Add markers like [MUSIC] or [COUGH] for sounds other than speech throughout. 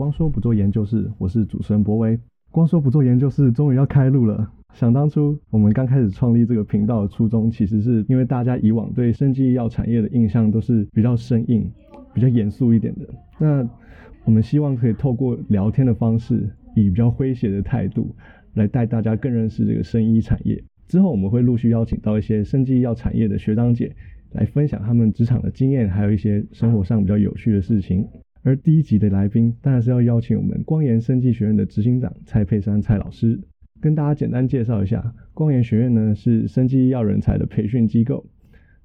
光说不做研究室，我是主持人博威。光说不做研究室终于要开录了。想当初我们刚开始创立这个频道的初衷，其实是因为大家以往对生技医药产业的印象都是比较生硬、比较严肃一点的。那我们希望可以透过聊天的方式，以比较诙谐的态度，来带大家更认识这个生医产业。之后我们会陆续邀请到一些生技医药产业的学长姐，来分享他们职场的经验，还有一些生活上比较有趣的事情。而第一集的来宾当然是要邀请我们光研生技学院的执行长蔡佩珊蔡老师，跟大家简单介绍一下，光研学院呢是生技医药人才的培训机构，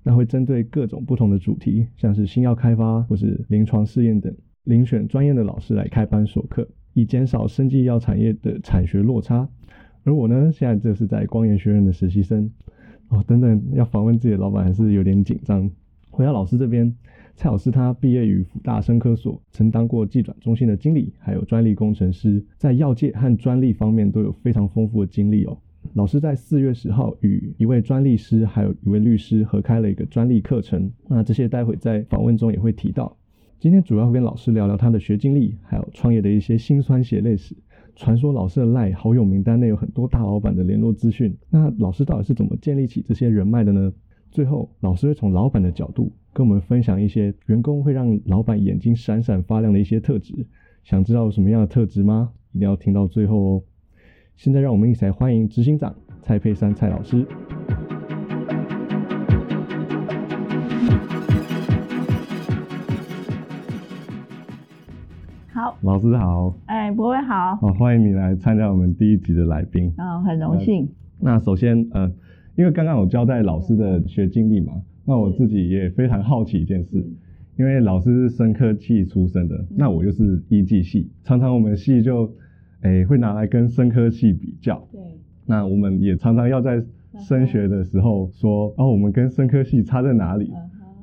那会针对各种不同的主题，像是新药开发或是临床试验等，遴选专业的老师来开班授课，以减少生技医药产业的产学落差。而我呢，现在就是在光研学院的实习生，哦，等等要访问自己的老板还是有点紧张。回到老师这边。蔡老师他毕业于辅大生科所，曾当过技转中心的经理，还有专利工程师，在药界和专利方面都有非常丰富的经历哦。老师在四月十号与一位专利师，还有一位律师合开了一个专利课程，那这些待会在访问中也会提到。今天主要跟老师聊聊他的学经历，还有创业的一些辛酸血泪史。传说老师的赖好友名单内有很多大老板的联络资讯，那老师到底是怎么建立起这些人脉的呢？最后，老师会从老板的角度跟我们分享一些员工会让老板眼睛闪闪发亮的一些特质。想知道什么样的特质吗？一定要听到最后哦！现在让我们一起来欢迎执行长蔡佩珊蔡老师。好，老师好。哎，博伟好。好，欢迎你来参加我们第一集的来宾。啊，很荣幸。那首先，呃。因为刚刚有交代老师的学经历嘛，那我自己也非常好奇一件事，因为老师是生科系出身的，那我又是医技系，常常我们系就，诶会拿来跟生科系比较，对，那我们也常常要在升学的时候说，哦我们跟生科系差在哪里？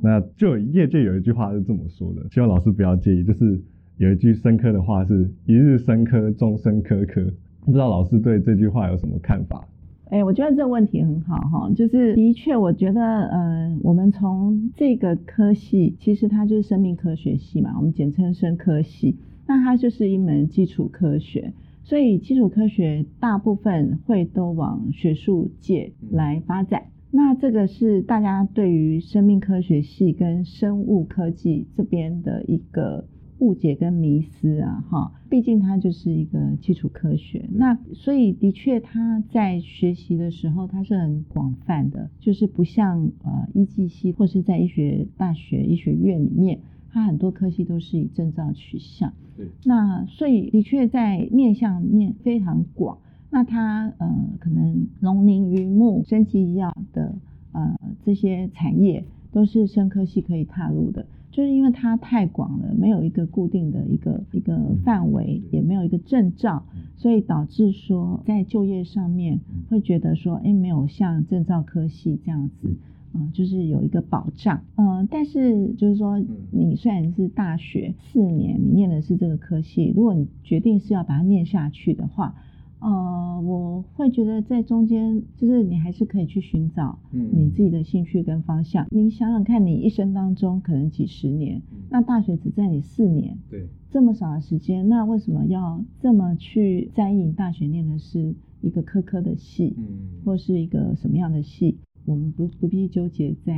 那就业界有一句话是这么说的，希望老师不要介意，就是有一句生科的话是一日生科，终身科科，不知道老师对这句话有什么看法？哎，我觉得这个问题很好哈，就是的确，我觉得，呃，我们从这个科系，其实它就是生命科学系嘛，我们简称生科系，那它就是一门基础科学，所以基础科学大部分会都往学术界来发展，那这个是大家对于生命科学系跟生物科技这边的一个。误解跟迷思啊，哈，毕竟它就是一个基础科学，那所以的确它在学习的时候，它是很广泛的，就是不像呃医技系或是在医学大学医学院里面，它很多科系都是以证照取向。对。那所以的确在面向面非常广，那它呃可能农林渔牧、生技医药的呃这些产业都是生科系可以踏入的。就是因为它太广了，没有一个固定的一个一个范围，也没有一个证照，所以导致说在就业上面会觉得说，哎，没有像证照科系这样子，嗯，就是有一个保障，嗯，但是就是说，你虽然是大学四年，你念的是这个科系，如果你决定是要把它念下去的话。呃，我会觉得在中间，就是你还是可以去寻找你自己的兴趣跟方向。你想想看，你一生当中可能几十年，那大学只在你四年，对，这么少的时间，那为什么要这么去在意？你大学念的是一个科科的系，嗯，或是一个什么样的系？我们不不必纠结在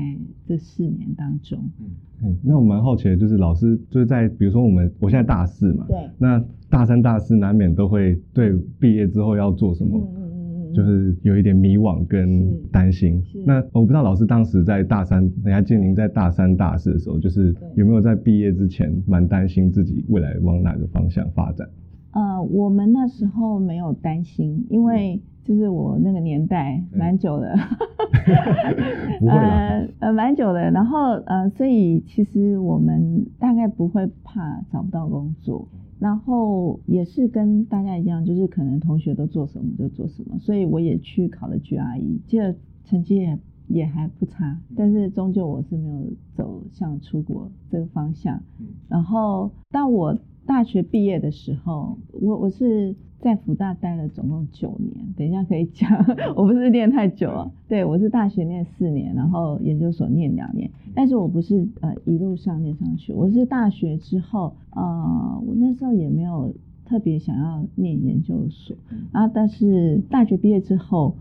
这四年当中。嗯，那我蛮好奇的，就是老师就是在比如说我们我现在大四嘛，对，那大三、大四难免都会对毕业之后要做什么，嗯嗯嗯，就是有一点迷惘跟担心。那我不知道老师当时在大三，人家建宁在大三、大四的时候，就是有没有在毕业之前蛮担心自己未来往哪个方向发展？呃，我们那时候没有担心，因为。就是我那个年代蛮久的，[LAUGHS] [LAUGHS] 呃呃蛮久的，然后呃所以其实我们大概不会怕找不到工作，然后也是跟大家一样，就是可能同学都做什么就做什么，所以我也去考了 GRE，记得成绩也也还不差，但是终究我是没有走向出国这个方向，然后到我。大学毕业的时候，我我是在福大待了总共九年，等一下可以讲，[LAUGHS] 我不是念太久了，对我是大学念四年，然后研究所念两年，但是我不是呃一路上念上去，我是大学之后，呃，我那时候也没有。特别想要念研究所，然后但是大学毕业之后，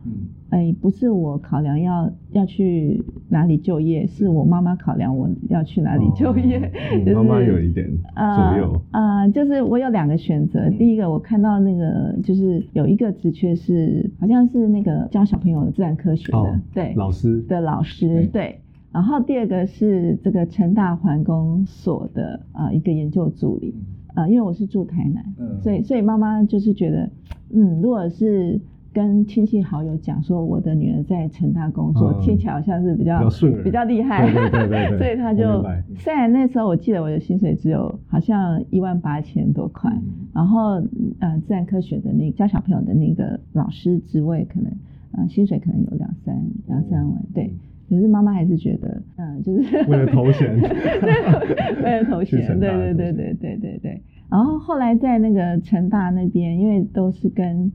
哎，不是我考量要要去哪里就业，是我妈妈考量我要去哪里就业。妈妈有一点左右。啊，就是我有两个选择，第一个我看到那个就是有一个职缺是好像是那个教小朋友的自然科学的，对，老师。的老师对，然后第二个是这个成大环工所的啊一个研究助理。啊，因为我是住台南，所以所以妈妈就是觉得，嗯，如果是跟亲戚好友讲说我的女儿在成大工作，听起来好像是比较比较厉害，对对对 [LAUGHS] 所以他就虽然那时候我记得我的薪水只有好像一万八千多块，然后呃自然科学的那教小朋友的那个老师职位可能呃薪水可能有两三两三万，对。可是妈妈还是觉得，嗯，就是为了头衔，[LAUGHS] 为了头衔，对对对对对对对。然后后来在那个成大那边，因为都是跟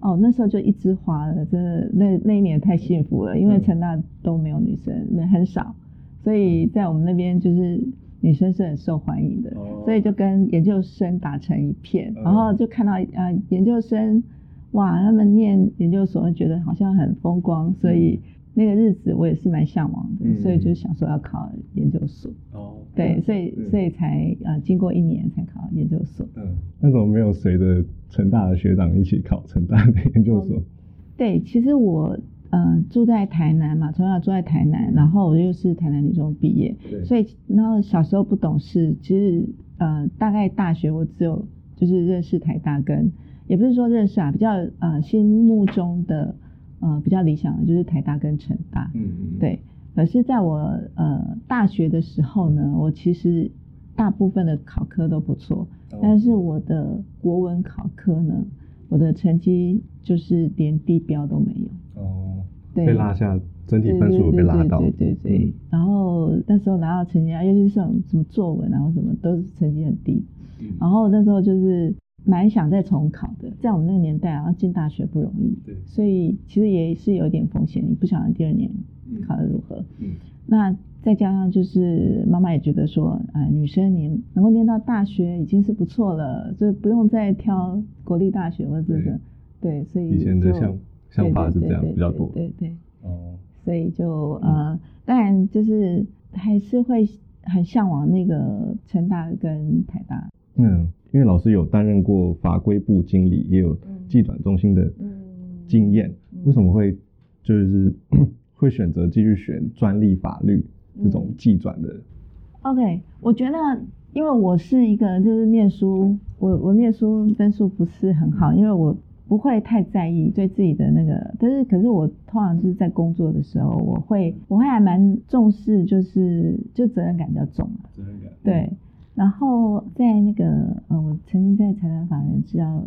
哦那时候就一枝花了，真的那那一年太幸福了，因为成大都没有女生，很少，所以在我们那边就是女生是很受欢迎的，所以就跟研究生打成一片，然后就看到啊研究生哇，他们念研究所觉得好像很风光，所以。那个日子我也是蛮向往的，所以就想说要考研究所。哦，对，所以所以才呃经过一年才考研究所。嗯，那怎么没有随着成大的学长一起考成大的研究所？对，其实我呃住在台南嘛，从小住在台南，然后我又是台南女中毕业，所以然后小时候不懂事，其实呃大概大学我只有就是认识台大跟，也不是说认识啊，比较呃心目中的。呃，比较理想的就是台大跟成大，嗯嗯，对。可是在我呃大学的时候呢，我其实大部分的考科都不错，但是我的国文考科呢，我的成绩就是连地标都没有。哦，对，被拉下，整体分数被拉到，对对对。然后那时候拿到成绩啊，尤其是什么什么作文，然后什么都是成绩很低。然后那时候就是。蛮想再重考的，在我们那个年代啊，进大学不容易，对，所以其实也是有点风险。你不晓得第二年考的如何，嗯，那再加上就是妈妈也觉得说，呃，女生你能够念到大学已经是不错了，所以不用再挑国立大学或者是对，所以以前的想想法是这样比较多，对对，哦，所以就呃，当然就是还是会很向往那个成大跟台大，嗯。因为老师有担任过法规部经理，也有技转中心的经验，为什么会就是 [COUGHS] 会选择继续选专利法律这种技转的？OK，我觉得，因为我是一个就是念书，我我念书分数不是很好，因为我不会太在意对自己的那个，但是可是我通常就是在工作的时候，我会我会还蛮重视，就是就责任感比较重责任感。对。然后在那个呃，我曾经在财团法人制药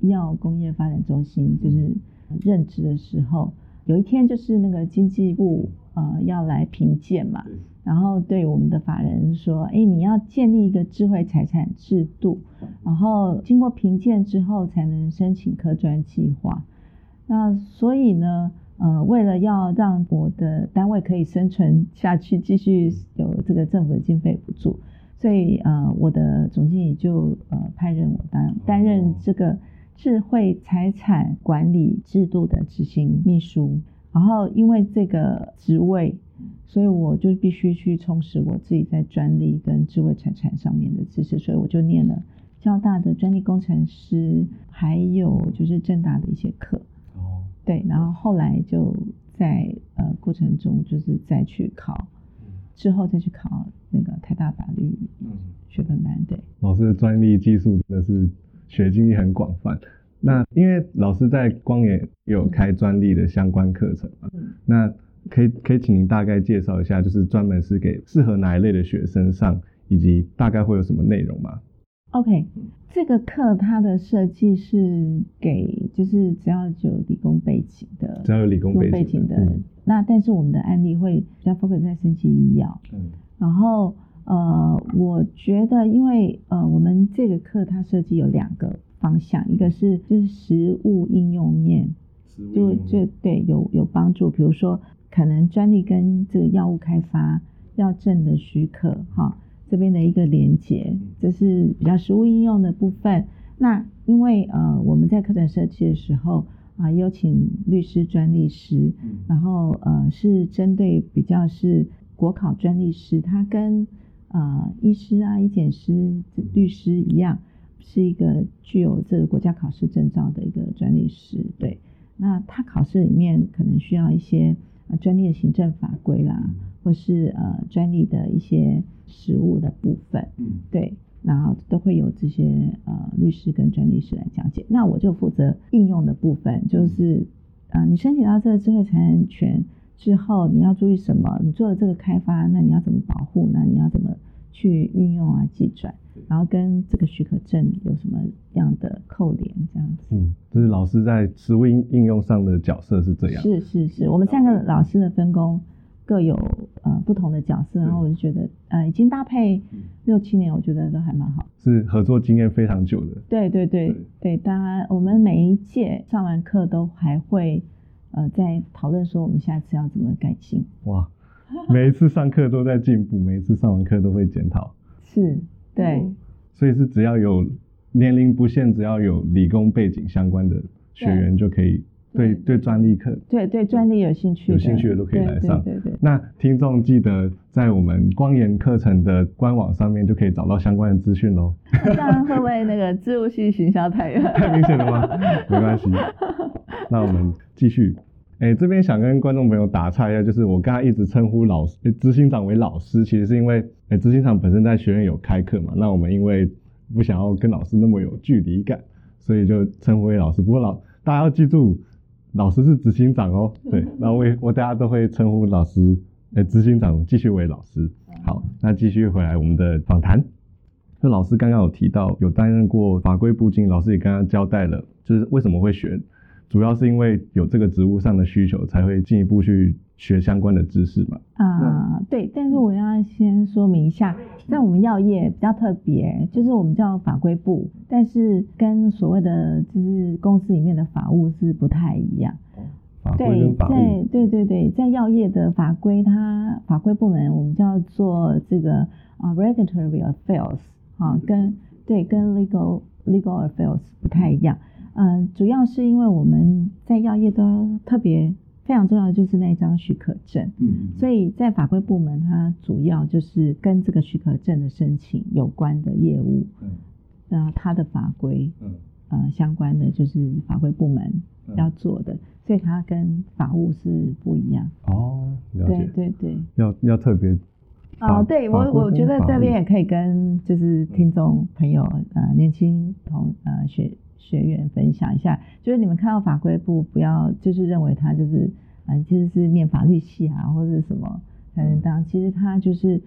药工业发展中心就是任职的时候，有一天就是那个经济部呃要来评鉴嘛，然后对我们的法人说，哎，你要建立一个智慧财产制度，然后经过评鉴之后才能申请科专计划。那所以呢，呃，为了要让我的单位可以生存下去，继续有这个政府的经费补助。所以呃，我的总经理就呃派任我担担任这个智慧财产管理制度的执行秘书。然后因为这个职位，所以我就必须去充实我自己在专利跟智慧财产上面的知识。所以我就念了交大的专利工程师，还有就是正大的一些课。哦，对，然后后来就在呃过程中就是再去考。之后再去考那个台大法律学分班，对。老师的专利技术真的是学经历很广泛。那因为老师在光也有开专利的相关课程嘛，那可以可以请您大概介绍一下，就是专门是给适合哪一类的学生上，以及大概会有什么内容吗？OK，这个课它的设计是给就是只要有理工背景的，只要有理工背景的。那但是我们的案例会比较 focus 在升级医药，嗯，然后呃，我觉得因为呃，我们这个课它设计有两个方向，一个是就是实物应用面，就就对有有帮助，比如说可能专利跟这个药物开发药证的许可哈，这边的一个连接，这是比较实物应用的部分。那因为呃，我们在课程设计的时候啊，有请律师、专利师，然后呃，是针对比较是国考专利师，他跟呃医师啊、医检师、律师一样，是一个具有这个国家考试证照的一个专利师。对，那他考试里面可能需要一些呃专利的行政法规啦，或是呃专利的一些实务的部分。嗯，对。然后都会有这些呃律师跟专利师来讲解，那我就负责应用的部分，就是啊，你申请到这个智慧财产权之后，你要注意什么？你做了这个开发，那你要怎么保护？那你要怎么去运用啊、计转？然后跟这个许可证有什么样的扣连？这样子。嗯，就是老师在实务应应用上的角色是这样。是是是，我们三个老师的分工。各有呃不同的角色，然后我就觉得呃已经搭配六七年，我觉得都还蛮好。是合作经验非常久的。对对对对，当然我们每一届上完课都还会呃在讨论说我们下次要怎么改进。哇，每一次上课都在进步，每一次上完课都会检讨。是，对。所以是只要有年龄不限，只要有理工背景相关的学员就可以。对对，专利课，对对专利有兴趣，有兴趣的都可以来上。对对对。那听众记得在我们光研课程的官网上面就可以找到相关的资讯喽。这样会不会那个自入性行销太 [LAUGHS] 太明显了吗？没关系。那我们继续。哎，这边想跟观众朋友打岔一下，就是我刚刚一直称呼老师执行长为老师，其实是因为哎执行长本身在学院有开课嘛。那我们因为不想要跟老师那么有距离感，所以就称呼为老师。不过老大家要记住。老师是执行长哦，对，那我我大家都会称呼老师，呃，执行长继续为老师。好，那继续回来我们的访谈。那老师刚刚有提到有担任过法规部经，老师也刚刚交代了，就是为什么会选，主要是因为有这个职务上的需求，才会进一步去学相关的知识嘛。啊，对，但是我要先说明一下。在我们药业比较特别，就是我们叫法规部，但是跟所谓的就是公司里面的法务是不太一样。对，在对对对，在药业的法规，它法规部门我们叫做这个啊 regulatory affairs 啊，跟对跟 legal legal affairs 不太一样。嗯，主要是因为我们在药业都特别。非常重要的就是那张许可证，嗯，所以在法规部门，它主要就是跟这个许可证的申请有关的业务，嗯，那它的法规，嗯，呃，相关的就是法规部门要做的，所以它跟法务是不一样。哦，了解，对对对，要要特别，哦，对我我觉得这边也可以跟就是听众朋友，呃，年轻同呃学。学员分享一下，就是你们看到法规部，不要就是认为他就是啊，其实是念法律系啊，或者什么才能当。其实他就是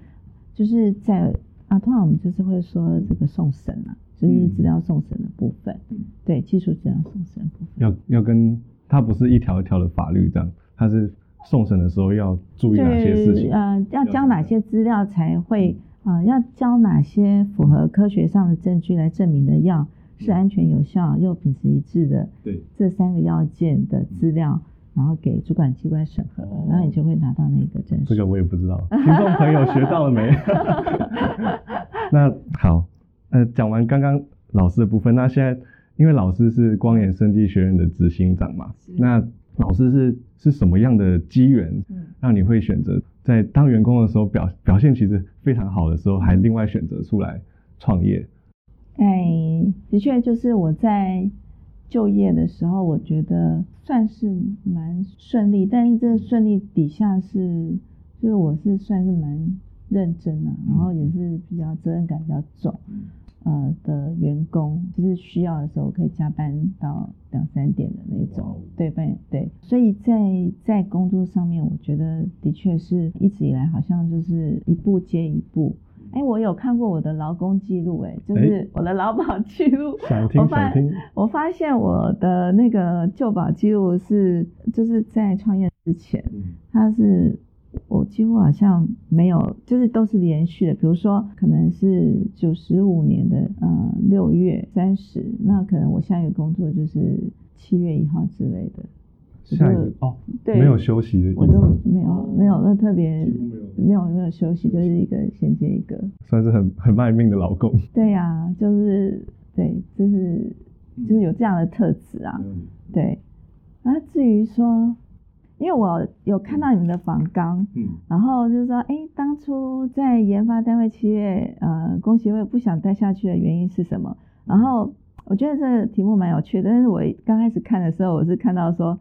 就是在啊，通常我们就是会说这个送审啊，就是资料送审的部分，对，技术资料送审部分。要要跟他不是一条一条的法律这样，他是送审的时候要注意哪些事情？呃，要交哪些资料才会啊？要交哪些符合科学上的证据来证明的要？是安全有效又品质一致的，对这三个要件的资料，然后给主管机关审核，然后你就会拿到那个证书。这个我也不知道，[LAUGHS] 听众朋友学到了没？[LAUGHS] 那好，呃，讲完刚刚老师的部分，那现在因为老师是光研生技学院的执行长嘛，那老师是是什么样的机缘，让你会选择在当员工的时候表表现其实非常好的时候，还另外选择出来创业？哎，的确，就是我在就业的时候，我觉得算是蛮顺利。但是这顺利底下是，就是我是算是蛮认真啊，然后也是比较责任感比较重，呃的员工，就是需要的时候可以加班到两三点的那种，对对对。所以在在工作上面，我觉得的确是一直以来好像就是一步接一步。哎，我有看过我的劳工记录，哎，就是我的劳保记录。[LAUGHS] 想听想听。我发现我的那个旧保记录是，就是在创业之前，它是我几乎好像没有，就是都是连续的。比如说，可能是九十五年的呃六月三十，那可能我下一个工作就是七月一号之类的。下一个哦，对，没有休息的意思，我都没有没有那特别没有没有休息，就是一个衔接一个。算是很很卖命的老公。对呀、就是对，就是就是有这样的特质啊。对，啊至于说，因为我有看到你们的访纲，嗯然后就是说，哎，当初在研发单位企业呃工协会不想待下去的原因是什么？然后我觉得这个题目蛮有趣的，但是我刚开始看的时候，我是看到说，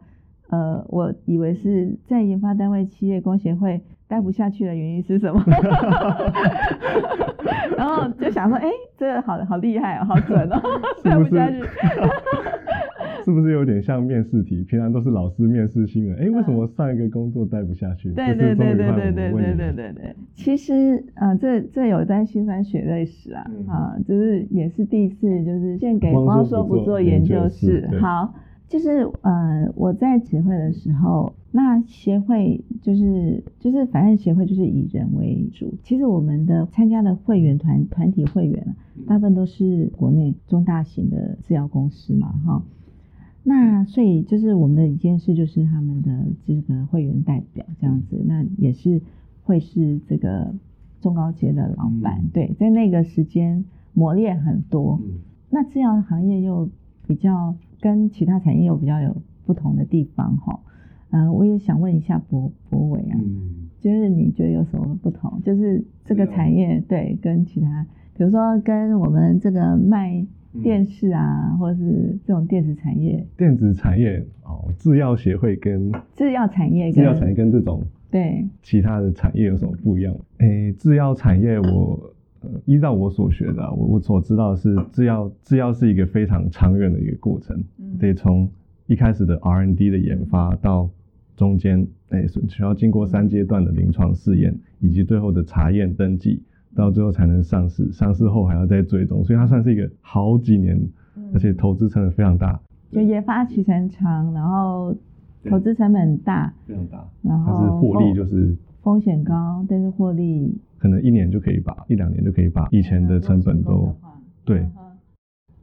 呃，我以为是在研发单位企业工协会待不下去的原因是什么？[LAUGHS] 然后就想说，哎，这个好好厉害哦，好准哦，[LAUGHS] 待不下去。[LAUGHS] 是不是有点像面试题？平常都是老师面试新人，哎，为什么上一个工作待不下去？对这对对对对对对对对对，其实呃，这这有在辛酸血泪史啊、嗯啊，就是也是第一次，就是献给不做说不做研究室。好，就是呃，我在协会的时候，那协会就是就是反正协会就是以人为主。其实我们的参加的会员团团体会员啊，大部分都是国内中大型的制药公司嘛，哈。那所以就是我们的一件事，就是他们的这个会员代表这样子，那也是会是这个中高阶的老板，嗯对，在那个时间磨练很多。嗯那制药行业又比较跟其他产业又比较有不同的地方哈。呃，我也想问一下博博伟啊，嗯，就是你觉得有什么不同？就是这个产业对跟其他，比如说跟我们这个卖嗯电视啊，或者是这种电子产业、电子产业哦，制药协会跟制药产业跟制药产业跟这种对其他的产业有什么不一样？诶，制药产业我呃依照我所学的啊、我我所知道的是制药制药是一个非常长远的一个过程，嗯。得从一开始的 R N D 的研发到中间诶是需要经过三阶段的临床试验，以及最后的查验登记，到最后才能上市，上市后还要再追踪，所以它算是一个好几年，而且投资成本非常大，就研发期程长，然后投资成本很大，非常大，然后它是获利就是风险高，但是获利可能一年就可以把一两年就可以把以前的成本都对。嗯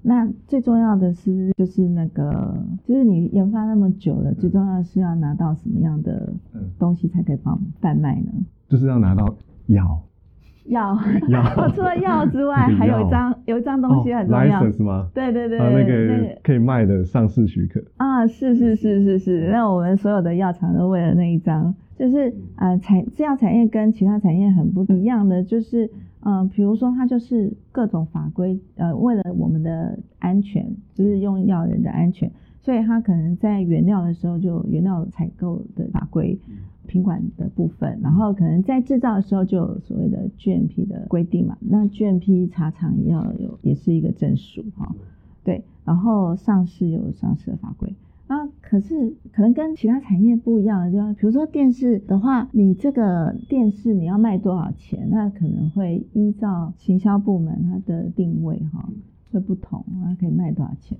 那最重要的是不是就是那个，就是你研发那么久了，最重要的是要拿到什么样的嗯东西才可以帮贩卖呢？就是要拿到药 [LAUGHS] 药，药 [LAUGHS] 除了药之外，那个还有一药张有一张东西很重要。哦 license 吗？对对对啊，那个可以卖的上市许可。啊，是是是是是，那我们所有的药厂都为了那一张，就是呃产制药产业跟其他产业很不一样的，就是嗯、呃比如说它就是各种法规，呃，为了我们的安全，就是用药人的安全，所以它可能在原料的时候就原料采购的法规。品管的部分，然后可能在制造的时候就有所谓的 GMP 的规定嘛，那 GMP 茶厂也要有，也是一个证书哈。对，然后上市有上市的法规。那可是可能跟其他产业不一样的地方，比如说电视的话，你这个电视你要卖多少钱，那可能会依照行销部门它的定位哈会不同，它可以卖多少钱。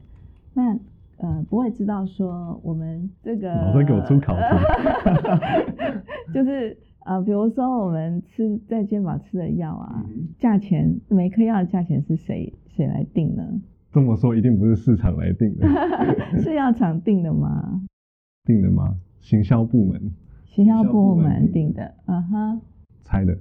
那呃不会知道说我们这个马上给我出考题 [LAUGHS] [LAUGHS] 就是呃比如说我们吃在健保吃的药啊，嗯价钱每颗药的价钱是谁谁来定呢？这么说一定不是市场来定的，[LAUGHS] 是药厂定的吗？定的吗？行销部门行销部门门定定的，嗯哼，猜的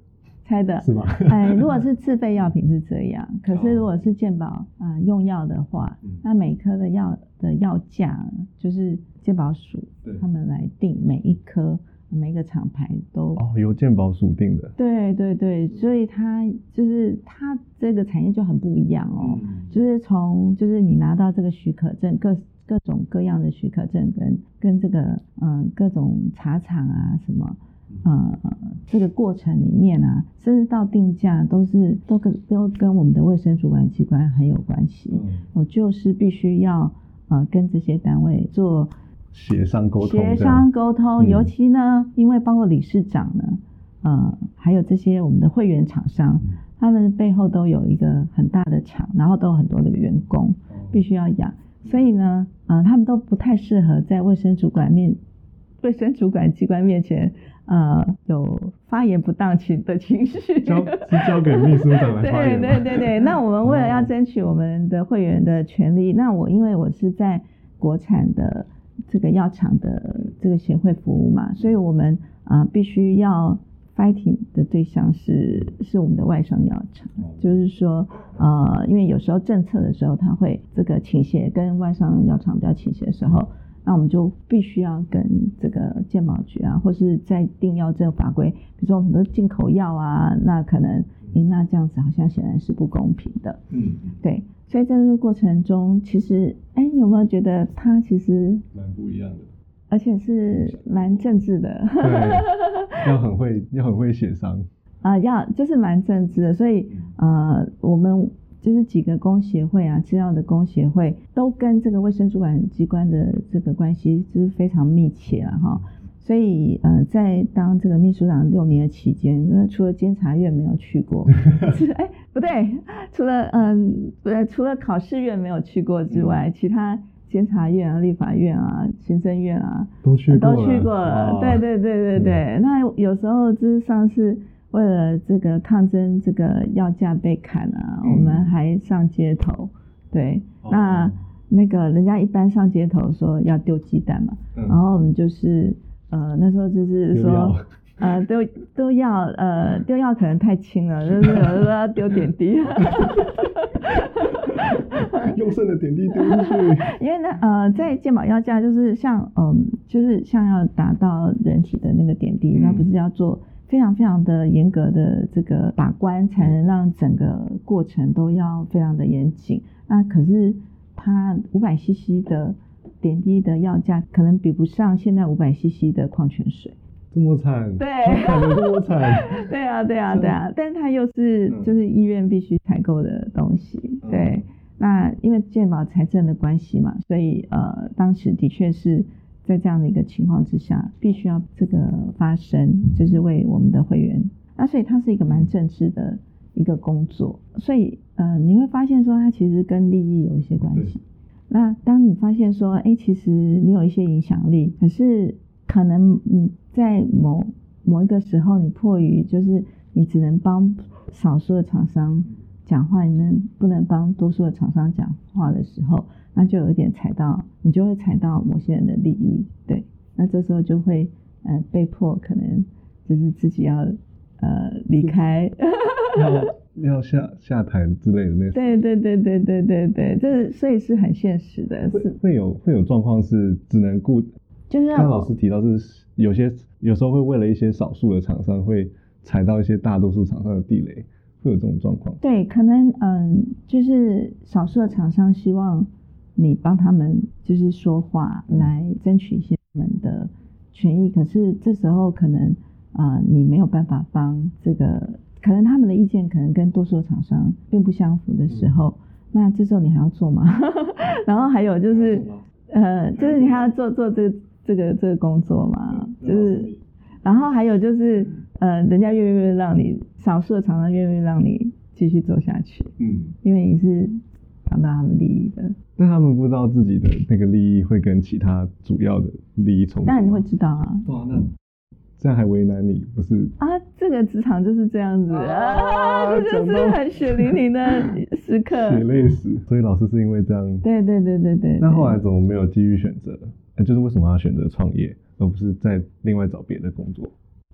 猜的。是吗？哎，如果是自费药品是这样，[LAUGHS] 可是哦如果是健保啊、呃用药的话，嗯那每颗的药的药价就是健保署对他们来定每一颗每一个厂牌都。哦，由健保署定的。对对对，所以它就是它这个产业就很不一样哦，嗯就是从就是你拿到这个许可证，各各种各样的许可证跟跟这个嗯、呃各种茶厂啊什么。呃，这个过程里面啊，甚至到定价都是都跟都跟我们的卫生主管机关很有关系。嗯我就是必须要呃跟这些单位做协商沟通，协商沟通，嗯。尤其呢，因为包括理事长呢，呃，还有这些我们的会员厂商，嗯。他们背后都有一个很大的厂，然后都有很多的员工哦。必须要养，所以呢，呃，他们都不太适合在卫生主管面。卫生主管机关面前，呃有发言不当情的情绪，交是交给秘书长来 [LAUGHS] 发言对对对对，[LAUGHS] 那我们为了要哦。争取我们的会员的权利，那我因为我是在国产的这个药厂的这个协会服务嘛，所以我们啊、呃必须要 fighting 的对象是是我们的外商药厂，就是说呃，因为有时候政策的时候它会这个倾斜跟外商药厂比较倾斜的时候。那我们就必须要跟这个健保局啊，或是在定药这个法规，比如说很多进口药啊，那可能，诶，那这样子好像显然是不公平的，嗯，对。所以在这个过程中，其实，哎，你有没有觉得他其实，蛮不一样的。而且是蛮政治的，对，要很会，要很会协商。啊、要就是蛮政治的，所以呃，我们就是几个工协会啊，制药的工协会都跟这个卫生主管机关的这个关系就是非常密切了哈。所以呃，在当这个秘书长六年的期间，那除了监察院没有去过，[LAUGHS] 是哎不对，除了嗯不对，除了考试院没有去过之外，其他监察院啊、立法院啊、行政院啊，都去过，都去过了，哇。对对对对对。那有时候就是上次为了这个抗争这个药价被砍啊，嗯。我们还上街头。对，哦。那那个人家一般上街头说要丢鸡蛋嘛，嗯。然后我们就是呃那时候就是说。呃，丢丢药，呃，丢药可能太轻了，就是有的时候要丢点滴。[LAUGHS] 用剩的点滴丢进去。[LAUGHS] 因为呢，呃，在健保药价就是像，嗯，就是像要达到人体的那个点滴，嗯那不是要做非常非常的严格的这个把关，才能让整个过程都要非常的严谨。那可是它五百 CC 的点滴的药价，可能比不上现在五百 CC 的矿泉水。这么惨，对这么惨，[LAUGHS] 对啊，对啊，对啊，但是它又是嗯就是医院必须采购的东西，嗯对。那因为健保财政的关系嘛，所以呃，当时的确是在这样的一个情况之下，必须要这个发生，就是为我们的会员。那所以它是一个蛮正式的一个工作，所以呃，你会发现说它其实跟利益有一些关系。那当你发现说，哎，其实你有一些影响力，可是可能你在某某一个时候，你迫于就是你只能帮少数的厂商讲话，你们不能帮多数的厂商讲话的时候，那就有一点踩到，你就会踩到某些人的利益，对，那这时候就会呃被迫可能就是自己要呃离开，[LAUGHS] 要要下下台之类的那种。对对对对对对对，这所以是很现实的，会是会有会有状况是只能顾，就是让刚刚老师提到是有些有时候会为了一些少数的厂商会踩到一些大多数厂商的地雷，会有这种状况。对，可能嗯，就是少数的厂商希望你帮他们就是说话，来争取一些他们的权益。可是这时候可能啊、呃你没有办法帮这个，可能他们的意见可能跟多数的厂商并不相符的时候，那这时候你还要做吗？[LAUGHS] 然后还有就是呃，就是你还要做做这个这个这个工作嘛，就是。然后还有就是，呃，人家愿不愿意让你少数的厂商愿不愿意让你继续做下去，嗯，因为你是讲到他们利益的，但他们不知道自己的那个利益会跟其他主要的利益冲突。当然你会知道啊。哇，那这样还为难你，不是？啊，这个职场就是这样子啊啊，这就是很血淋淋的时刻。血泪史，所以老师是因为这样。对对对对对。那后来怎么没有继续选择？呃就是为什么要选择创业，而不是再另外找别的工作？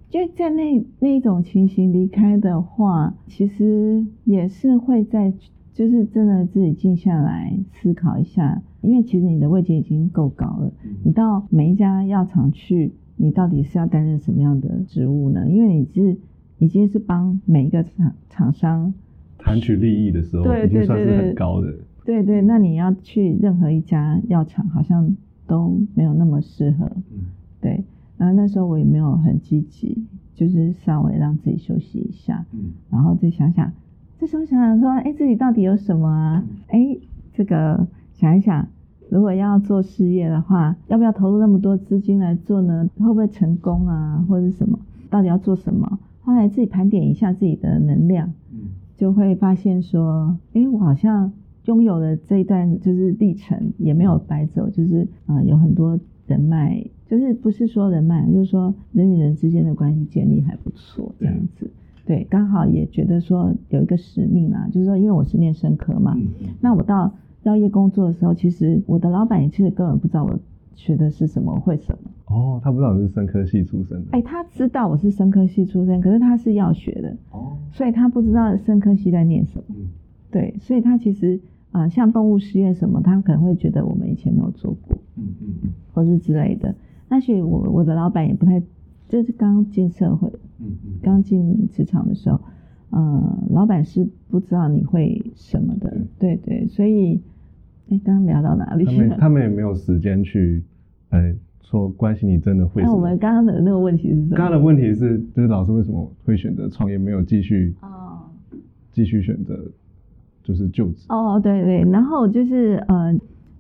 就在那那一种情形离开的话，其实也是会在，就是真的自己静下来思考一下，因为其实你的位阶已经够高了，你到每一家药厂去，你到底是要担任什么样的职务呢？因为你是已经是帮每一个厂厂商，谈取利益的时候，对已经算是很高的。对对，那你要去任何一家药厂，好像都没有那么适合。嗯对，然后那时候我也没有很积极，就是稍微让自己休息一下，嗯然后再想想，这时候想想说，哎，自己到底有什么啊？哎，这个想一想，如果要做事业的话，要不要投入那么多资金来做呢？会不会成功啊，或者是什么？到底要做什么？后来自己盘点一下自己的能量，嗯就会发现说，哎，我好像拥有了这一段就是历程，也没有白走，就是呃有很多人脉，就是不是说人脉，就是说人与人之间的关系建立还不错，这样子。对，刚好也觉得说有一个使命啊，就是说，因为我是念生科嘛，那我到药业工作的时候，其实我的老板也其实根本不知道我学的是什么，会什么。哦，他不知道你是生科系出身的。哎，他知道我是生科系出身，可是他是药学的，哦，所以他不知道生科系在念什么。嗯，对，所以他其实啊，像动物实验什么，他可能会觉得我们以前没有做过，嗯嗯嗯，或是之类的。那所以我我的老板也不太，就是刚进社会，嗯嗯，刚进职场的时候，呃，老板是不知道你会什么的，对对，所以，哎，刚刚聊到哪里？他们 [LAUGHS] 他们也没有时间去，哎。说关心你真的会？那我们刚刚的那个问题是什么？刚刚的问题是，就是老师为什么会选择创业，没有继续哦，继续选择就是就职？哦，对对，然后就是呃，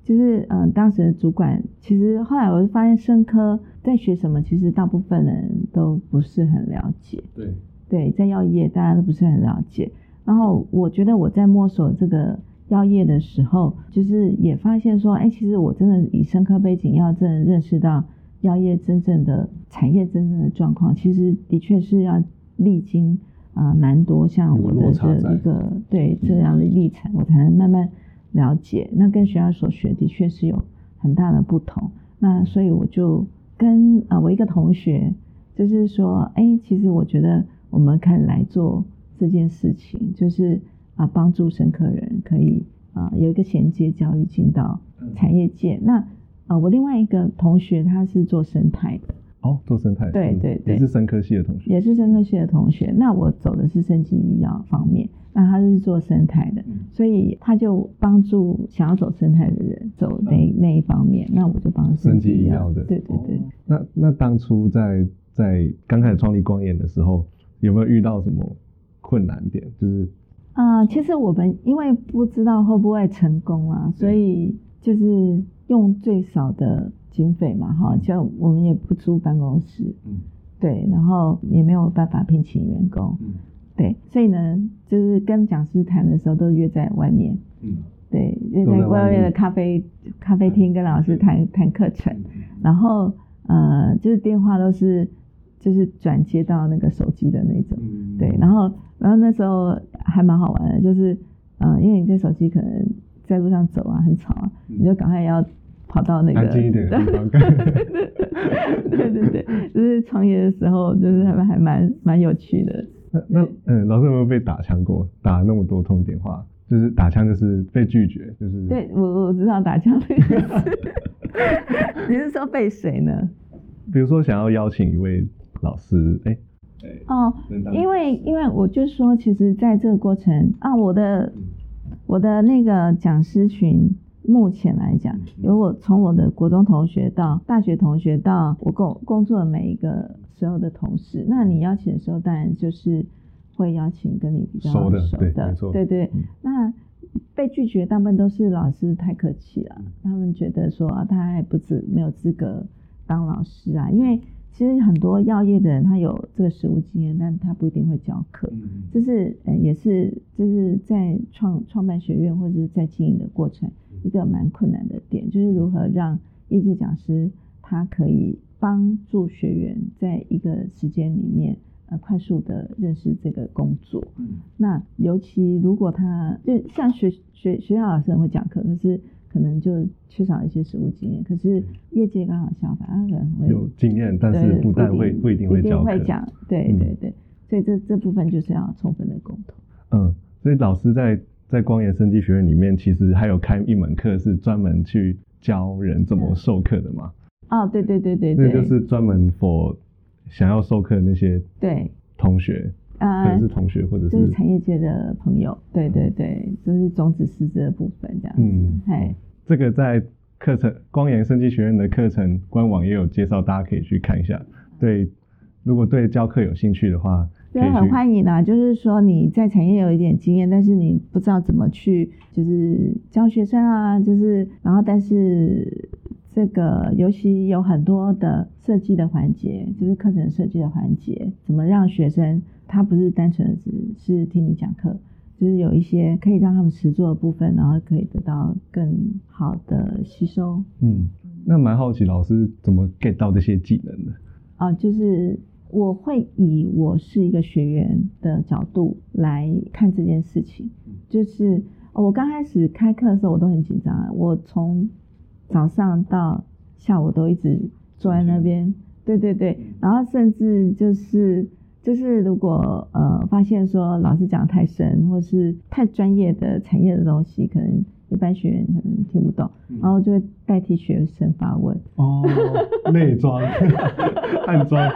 就是呃，当时的主管其实后来我就发现，生科在学什么，其实大部分人都不是很了解。对对，在药业大家都不是很了解。然后我觉得我在摸索这个。药业的时候，就是也发现说，哎，其实我真的以生科背景，要真的认识到药业真正的产业真正的状况，其实的确是要历经啊蛮多像我的这一个对这样的历程，我才能慢慢了解。那跟学校所学的确是有很大的不同。那所以我就跟啊我一个同学，就是说，哎，其实我觉得我们可以来做这件事情，就是。啊，帮助深科人可以啊有一个衔接教育进到产业界。那啊，我另外一个同学他是做生态的。哦，做生态。对对对，也是生科系的同学。也是生科系的同学。那我走的是生技医药方面，那他是做生态的，所以他就帮助想要走生态的人走那那一方面。那我就帮生技医药的。对对对。那那当初在在刚开始创立光眼的时候，有没有遇到什么困难点？就是。啊，其实我们因为不知道会不会成功啊，所以就是用最少的经费嘛，哈，就我们也不租办公室，嗯，对，然后也没有办法聘请员工，嗯，对，所以呢，就是跟讲师谈的时候都约在外面，嗯，对，约在外面的咖啡咖啡厅跟老师谈谈课程，然后呃，就是电话都是就是转接到那个手机的那种，对，然后。然后那时候还蛮好玩的，就是，嗯，因为你在手机可能在路上走啊，很吵啊，你就赶快要跑到那个安静一点的地方。对对对，就是创业的时候，就是他们还蛮蛮有趣的。那那嗯，老师有没有被打枪过？打那么多通电话，就是打枪就是被拒绝，就是。对，我我知道打枪。[LAUGHS] 你是说被谁呢？比如说想要邀请一位老师，哎。哦，因为因为我就说，其实在这个过程啊，我的我的那个讲师群，目前来讲，有我从我的国中同学到大学同学到我工工作的每一个所有的同事，那你邀请的时候，当然就是会邀请跟你比较熟的，对，没错，对对。那被拒绝大部分都是老师太客气了，他们觉得说他还不止没有资格当老师啊，因为。其实很多药业的人，他有这个实务经验，但他不一定会教课。这是呃，也是就是在创创办学院或者是在经营的过程，一个蛮困难的点，就是如何让业绩讲师他可以帮助学员在一个时间里面呃快速的认识这个工作。那尤其如果他就像学学学校老师很会讲课，可是。可能就缺少一些实务经验，可是业界刚好相反，他可能会有经验，但是不但会不一定会教会讲，对对对，所以这这部分就是要充分的沟通。嗯，所以老师在在光研生技学院里面，其实还有开一门课是专门去教人怎么授课的嘛？哦，对对对对对，那就是专门 for 想要授课的那些对。同学。可能是同学或者是就是产业界的朋友，对对对，就是种子师资的部分这样子。嗯，哎，这个在课程光研生技学院的课程官网也有介绍，大家可以去看一下。对，如果对教课有兴趣的话，对，很欢迎啊。就是说你在产业有一点经验，但是你不知道怎么去就是教学生啊，就是然后但是这个尤其有很多的设计的环节，就是课程设计的环节，怎么让学生。他不是单纯的只是听你讲课，就是有一些可以让他们实做的部分，然后可以得到更好的吸收。嗯，那蛮好奇老师怎么 get 到这些技能的？啊，就是我会以我是一个学员的角度来看这件事情。就是我刚开始开课的时候，我都很紧张，我从早上到下午都一直坐在那边。对对对，然后甚至就是就是如果呃发现说老师讲太深，或是太专业的产业的东西，可能。一般学员可能听不懂，然后就会代替学生发问。哦，[LAUGHS] 内装、[LAUGHS] 暗装，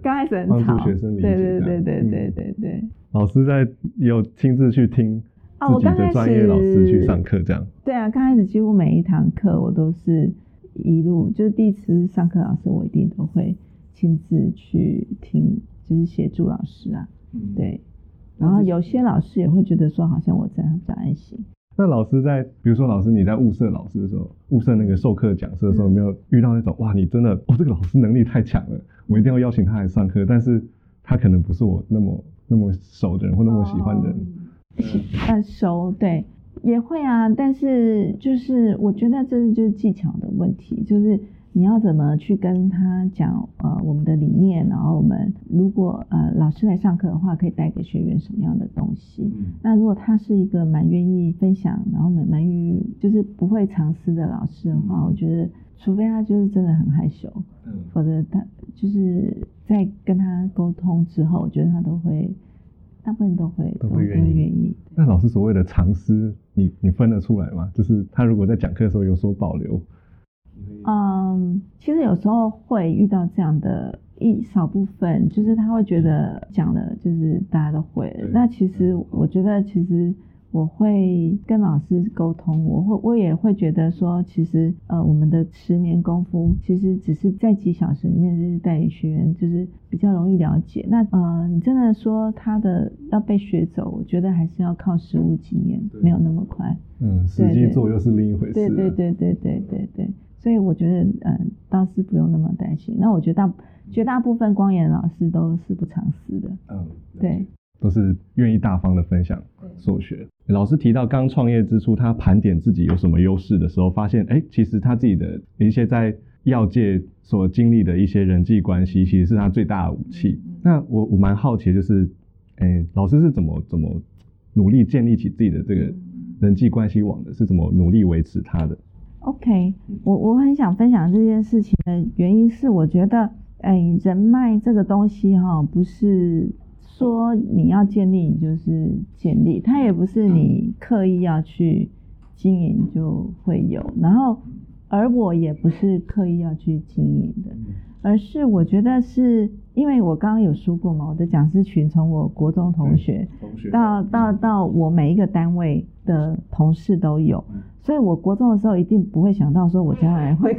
刚开始很吵。学生理解。对对对对对对对。老师在有亲自去听自己的专业老师去上课，这样。对啊，刚开始几乎每一堂课我都是一路，就是第一次上课，老师我一定都会亲自去听，就是协助老师啊。对。然后有些老师也会觉得说，好像我在，他比较安心。那老师在，比如说老师你在物色老师的时候，物色那个授课讲师的时候，有没有遇到那种哇，你真的哦，这个老师能力太强了，我一定要邀请他来上课，但是他可能不是我那么那么熟的人或那么喜欢的人。呃，熟对也会啊，但是就是我觉得这是就是技巧的问题，就是。你要怎么去跟他讲呃我们的理念，然后我们如果呃老师来上课的话，可以带给学员什么样的东西？那如果他是一个蛮愿意分享，然后蛮蛮愿意就是不会藏私的老师的话，我觉得除非他就是真的很害羞，否则他就是在跟他沟通之后，我觉得他都会大部分都会都会愿意。那老师所谓的藏私，你你分得出来吗？就是他如果在讲课的时候有所保留。嗯，其实有时候会遇到这样的一少部分，就是他会觉得讲的，就是大家都会。那其实我觉得，其实我会跟老师沟通，我会我也会觉得说，其实呃，我们的十年功夫，其实只是在几小时里面，就是带领学员，就是比较容易了解。那呃，你真的说他的要被学走，我觉得还是要靠实物经验，没有那么快。嗯，实际做又是另一回事。对对对对对对对。所以我觉得，嗯，倒是不用那么担心。那我觉得大绝大部分光眼老师都是不藏私的，嗯，对，都是愿意大方的分享所学。老师提到刚创业之初，他盘点自己有什么优势的时候，发现，哎，其实他自己的一些在药界所经历的一些人际关系，其实是他最大的武器。那我我蛮好奇，就是，哎，老师是怎么怎么努力建立起自己的这个人际关系网的？是怎么努力维持他的？OK，我我很想分享这件事情的原因是，我觉得，哎，人脉这个东西哈，不是说你要建立就是建立，它也不是你刻意要去经营就会有。然后，而我也不是刻意要去经营的，而是我觉得是因为我刚刚有说过嘛，我的讲师群从我国中同学到到到我每一个单位的同事都有。所以，我国中的时候一定不会想到说，我将来会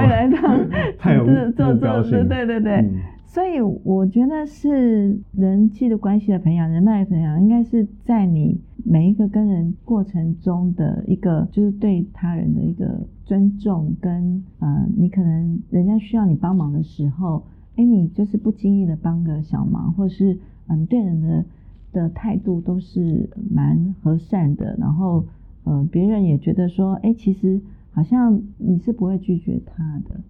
会来当 [LAUGHS] 太有做做做，对对对。所以，我觉得是人际的关系的培养，人脉的培养，应该是在你每一个跟人过程中的一个，就是对他人的一个尊重，跟呃，你可能人家需要你帮忙的时候，哎，你就是不经意的帮个小忙，或是嗯，对人的的态度都是蛮和善的，然后。呃，别人也觉得说，哎，其实好像你是不会拒绝他的，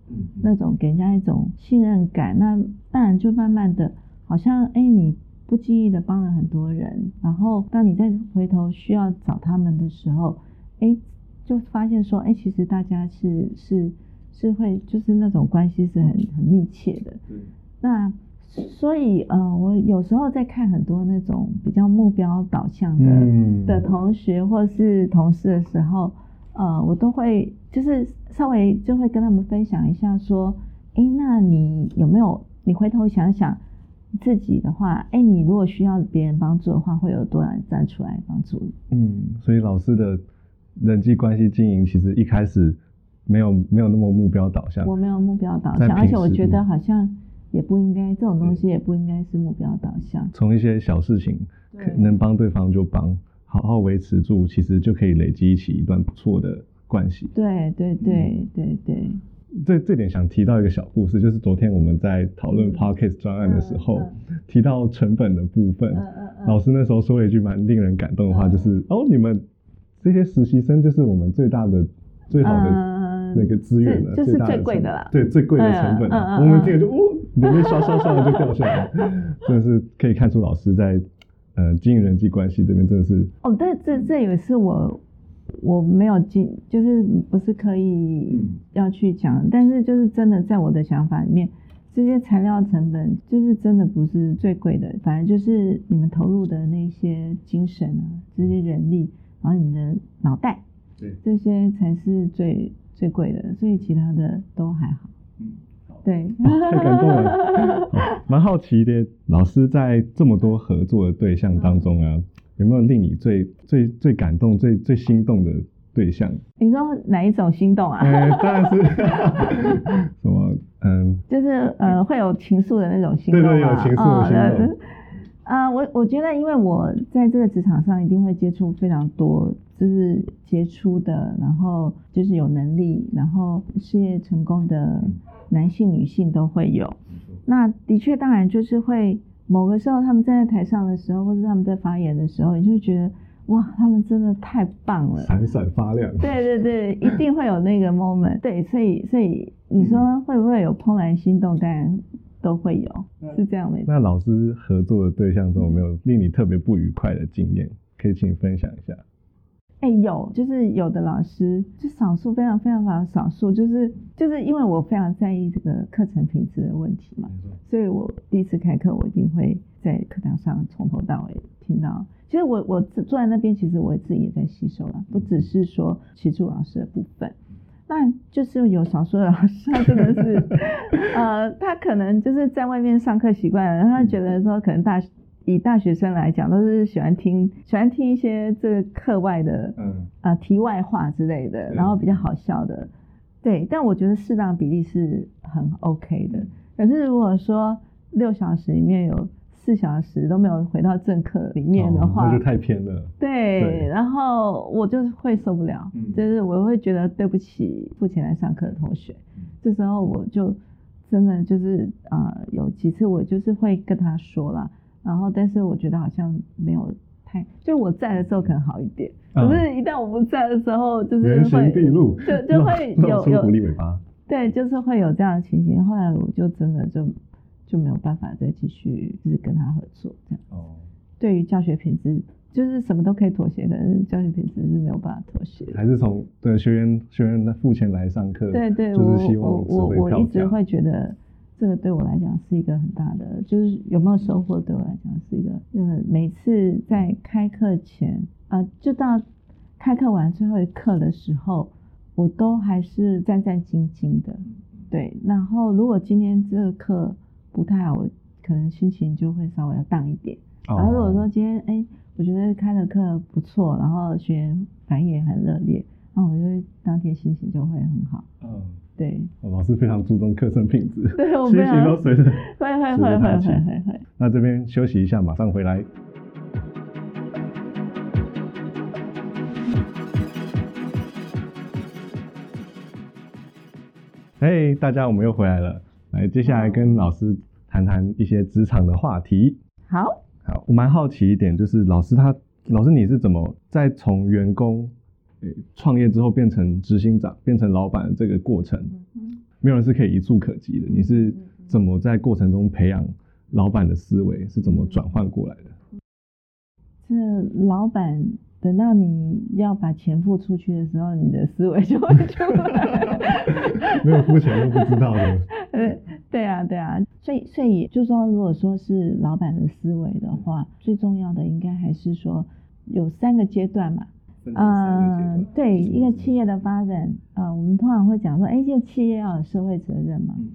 那种给人家一种信任感。那当然就慢慢的，好像哎，你不经意的帮了很多人，然后当你再回头需要找他们的时候，哎，就发现说，哎，其实大家是是是会，就是那种关系是很很密切的。那。所以，呃，我有时候在看很多那种比较目标导向的的同学或是同事的时候，呃，我都会就是稍微就会跟他们分享一下，说，哎，那你有没有？你回头想想自己的话，哎，你如果需要别人帮助的话，会有多少人站出来帮助你？嗯，所以老师的人际关系经营其实一开始没有没有那么目标导向，我没有目标导向，而且我觉得好像。也不应该，这种东西也不应该是目标导向。从一些小事情，能帮对方就帮，好好维持住，其实就可以累积起一段不错的关系。对对对对对。这这点想提到一个小故事，就是昨天我们在讨论 Parkes 专案的时候，提到成本的部分，老师那时候说了一句蛮令人感动的话，就是哦，你们这些实习生就是我们最大的、最好的。嗯那个资源了，就是大最贵的啦。对，最贵的成本。嗯嗯嗯我们听了就哦，里面刷刷刷的就掉下来，真的是可以看出老师在呃经营人际关系这边真的是哦，但这这也是我我没有经，就是不是刻意要去讲，但是就是真的在我的想法里面，这些材料成本就是真的不是最贵的，反而就是你们投入的那些精神啊，这些人力，然后你们的脑袋，对。这些才是最最贵的，所以其他的都还好。嗯。对，太感动了，哦蛮好奇的。老师在这么多合作的对象当中啊，有没有令你最最最感动、最最心动的对象？你说哪一种心动啊？呃，当然是 [LAUGHS] 什么？嗯，就是呃会有情愫的那种心动对对有情愫的心动哦呃呃，我我觉得，因为我在这个职场上一定会接触非常多，就是杰出的，然后就是有能力，然后事业成功的男性、女性都会有。那的确，当然就是会某个时候他们站在台上的时候，或者他们在发言的时候，你就会觉得哇，他们真的太棒了。闪闪发亮。对对对，一定会有那个 moment。对，所以所以你说会不会有怦然心动？当然都会有，是这样没错。那老师合作的对象中有没有令你特别不愉快的经验？可以请你分享一下。哎、有，就是有的老师，就少数非常非常非常少数，就是就是因为我非常在意这个课程品质的问题嘛，所以我第一次开课，我一定会在课堂上从头到尾听到。其实我我自坐在那边，其实我自己也在吸收了，不只是说协助老师的部分。那就是有少数的老师，他真的是，[LAUGHS] 呃，他可能就是在外面上课习惯了，然后他觉得说，可能大以大学生来讲，都是喜欢听喜欢听一些这个课外的，嗯，呃题外话之类的，然后比较好笑的，对。但我觉得适当比例是很 OK 的。可是如果说六小时里面有四小时都没有回到正课里面的哦话，那就太偏了。对，对然后我就会受不了，嗯就是我会觉得对不起付钱来上课的同学，嗯这时候我就真的就是呃有几次我就是会跟他说了，然后但是我觉得好像没有太，就我在的时候可能好一点，嗯可是一旦我不在的时候，就是就就会露有。对，就是会有这样的情形，后来我就真的就就没有办法再继续就是跟他合作这样。哦，对于教学品质，就是什么都可以妥协的，但是教学品质是没有办法妥协的。还是从对学员学员付钱来上课，对对，就是希望我我值回票价。我一直会觉得这个对我来讲是一个很大的，就是有没有收获对我来讲是一个，就是每次在开课前啊、就到开课完最后一课的时候，我都还是战战兢兢的。对，然后如果今天这个课不太好，我可能心情就会稍微要荡一点。哦然后如果说今天哎，我觉得开的课不错，然后学员反应也很热烈，那我就会当天心情就会很好。嗯，对，哦老师非常注重课程品质，[LAUGHS] 对我心情非常都随着。会会会会会会会。那这边休息一下，马上回来。嘿、大家，我们又回来了。来，接下来跟老师谈谈一些职场的话题。好，好，我蛮好奇一点，就是老师他，老师你是怎么在从员工呃创业之后变成执行长，变成老板的这个过程，没有人是可以一触可及的。你是怎么在过程中培养老板的思维，是怎么转换过来的？这老板等到你要把钱付出去的时候，你的思维就会出来。[LAUGHS] 没有付钱都不知道的。[LAUGHS] 呃，对啊，对啊，所以所以就说，如果说是老板的思维的话，最重要的应该还是说有三个阶段嘛。呃，对一个企业的发展，呃，我们通常会讲说，哎，这个企业要有社会责任嘛。嗯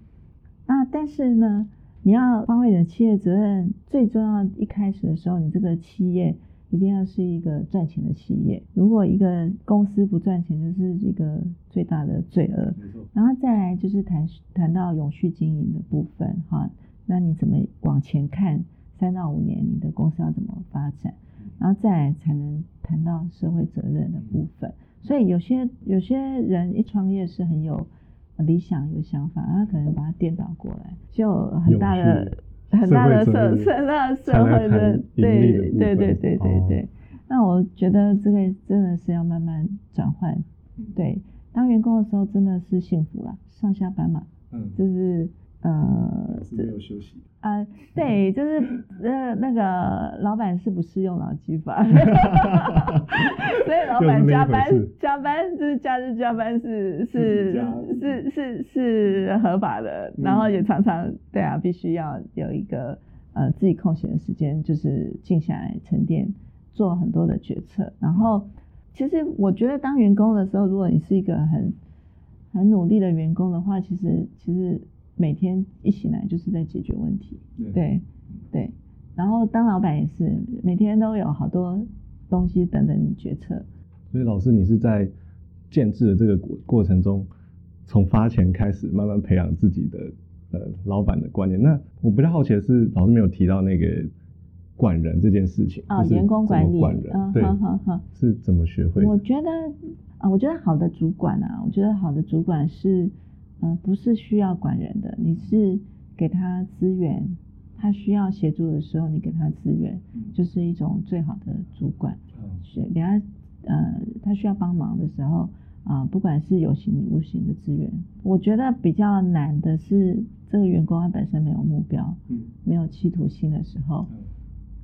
那但是呢，你要发挥你的企业责任，最重要一开始的时候，你这个企业一定要是一个赚钱的企业。如果一个公司不赚钱，就是一个最大的罪恶。然后再来就是谈谈到永续经营的部分哈，那你怎么往前看三到五年你的公司要怎么发展，然后再来才能谈到社会责任的部分。所以有些有些人一创业是很有理想有想法，他可能把它颠倒过来，就有很大的很大的社很大的社会的对对对对对哦。对。那我觉得这个真的是要慢慢转换，对，当员工的时候真的是幸福啦，上下班嘛，嗯，就是呃是没有休息。啊，对，[LAUGHS] 就是呃那个老板是不适用劳基法，[LAUGHS] 所以老板加班加班就是假日加班是是是是是合法的，然后也常常对啊，必须要有一个呃自己空闲的时间，就是静下来沉淀，做很多的决策。然后其实我觉得当员工的时候，如果你是一个很很努力的员工的话，其实其实每天一醒来就是在解决问题，对对。然后当老板也是每天都有好多东西等等你决策。所以老师，你是在建制的这个过过程中，从发钱开始，慢慢培养自己的呃老板的观念。那我比较好奇的是，老师没有提到那个管人这件事情啊，员工管理，管人，对，是怎么学会？我觉得啊，我觉得好的主管啊，我觉得好的主管是，嗯，不是需要管人的，你是给他资源。他需要协助的时候，你给他资源，就是一种最好的主管。是，给他呃，他需要帮忙的时候啊，不管是有形无形的资源，我觉得比较难的是这个员工他本身没有目标，嗯，没有企图心的时候，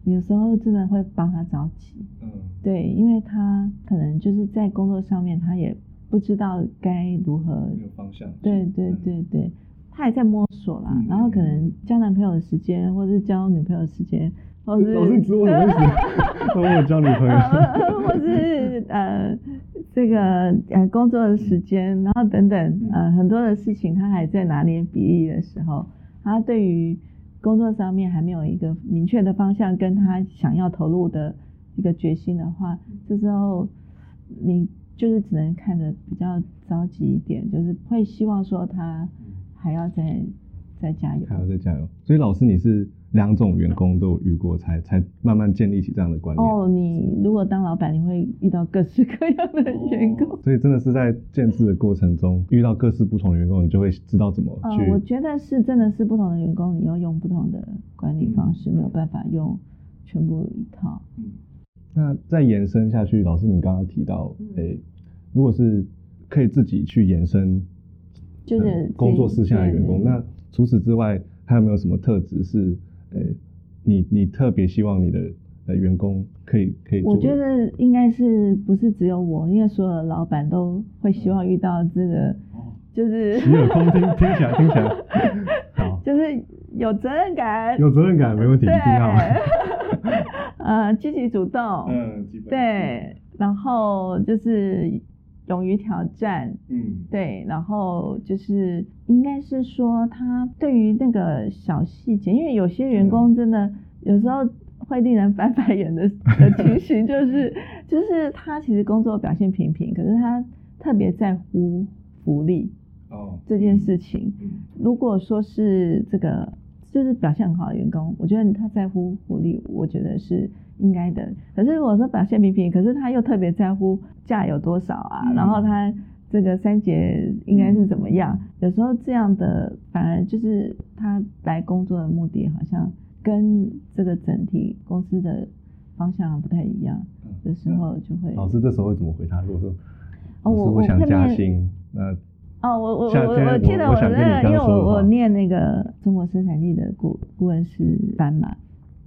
有时候真的会帮他着急。嗯，对，因为他可能就是在工作上面，他也不知道该如何有方向。对对对对。他还在摸索啦，然后可能交男朋友的时间，或者是交女朋友的时间，或是老是指我什么意思？[LAUGHS] 问我交女朋友，或是呃这个呃工作的时间，然后等等呃很多的事情，他还在拿捏比例的时候，他对于工作上面还没有一个明确的方向，跟他想要投入的一个决心的话，这时候你就是只能看着比较着急一点，就是会希望说他。还要再再加油，还要再加油。所以老师，你是两种员工都有遇过，才才慢慢建立起这样的观念。哦，你如果当老板，你会遇到各式各样的员工。所以真的是在建制的过程中，遇到各式不同的员工，你就会知道怎么去。我觉得是真的是不同的员工，你要用不同的管理方式，没有办法用全部一套。嗯。那再延伸下去，老师，你刚刚提到，诶，如果是可以自己去延伸。就是工作室下的员工。那除此之外，还有没有什么特质是呃，你你特别希望你的呃员工可以可以？我觉得应该是不是只有我，因为所有的老板都会希望遇到这个，就是洗耳恭听，[LAUGHS] 听起来听起来好，就是有责任感，有责任感没问题，一定要。呃，积极主动，嗯，对，然后就是。勇于挑战，嗯，对，然后就是应该是说他对于那个小细节，因为有些员工真的有时候会令人翻白眼的 [LAUGHS] 的情形，就是就是他其实工作表现平平，可是他特别在乎福利哦。这件事情。如果说是这个就是表现很好的员工，我觉得他在乎福利，我觉得是。应该的，可是如果说表现平平，可是他又特别在乎价有多少啊，然后他这个三节应该是怎么样？有时候这样的反而就是他来工作的目的好像跟这个整体公司的方向不太一样的时候，就会老师这时候会怎么回他？如果说哦，我我想加薪，那哦，我我我我记得我那个，因为我我念那个中国生产力的顾顾问师班嘛。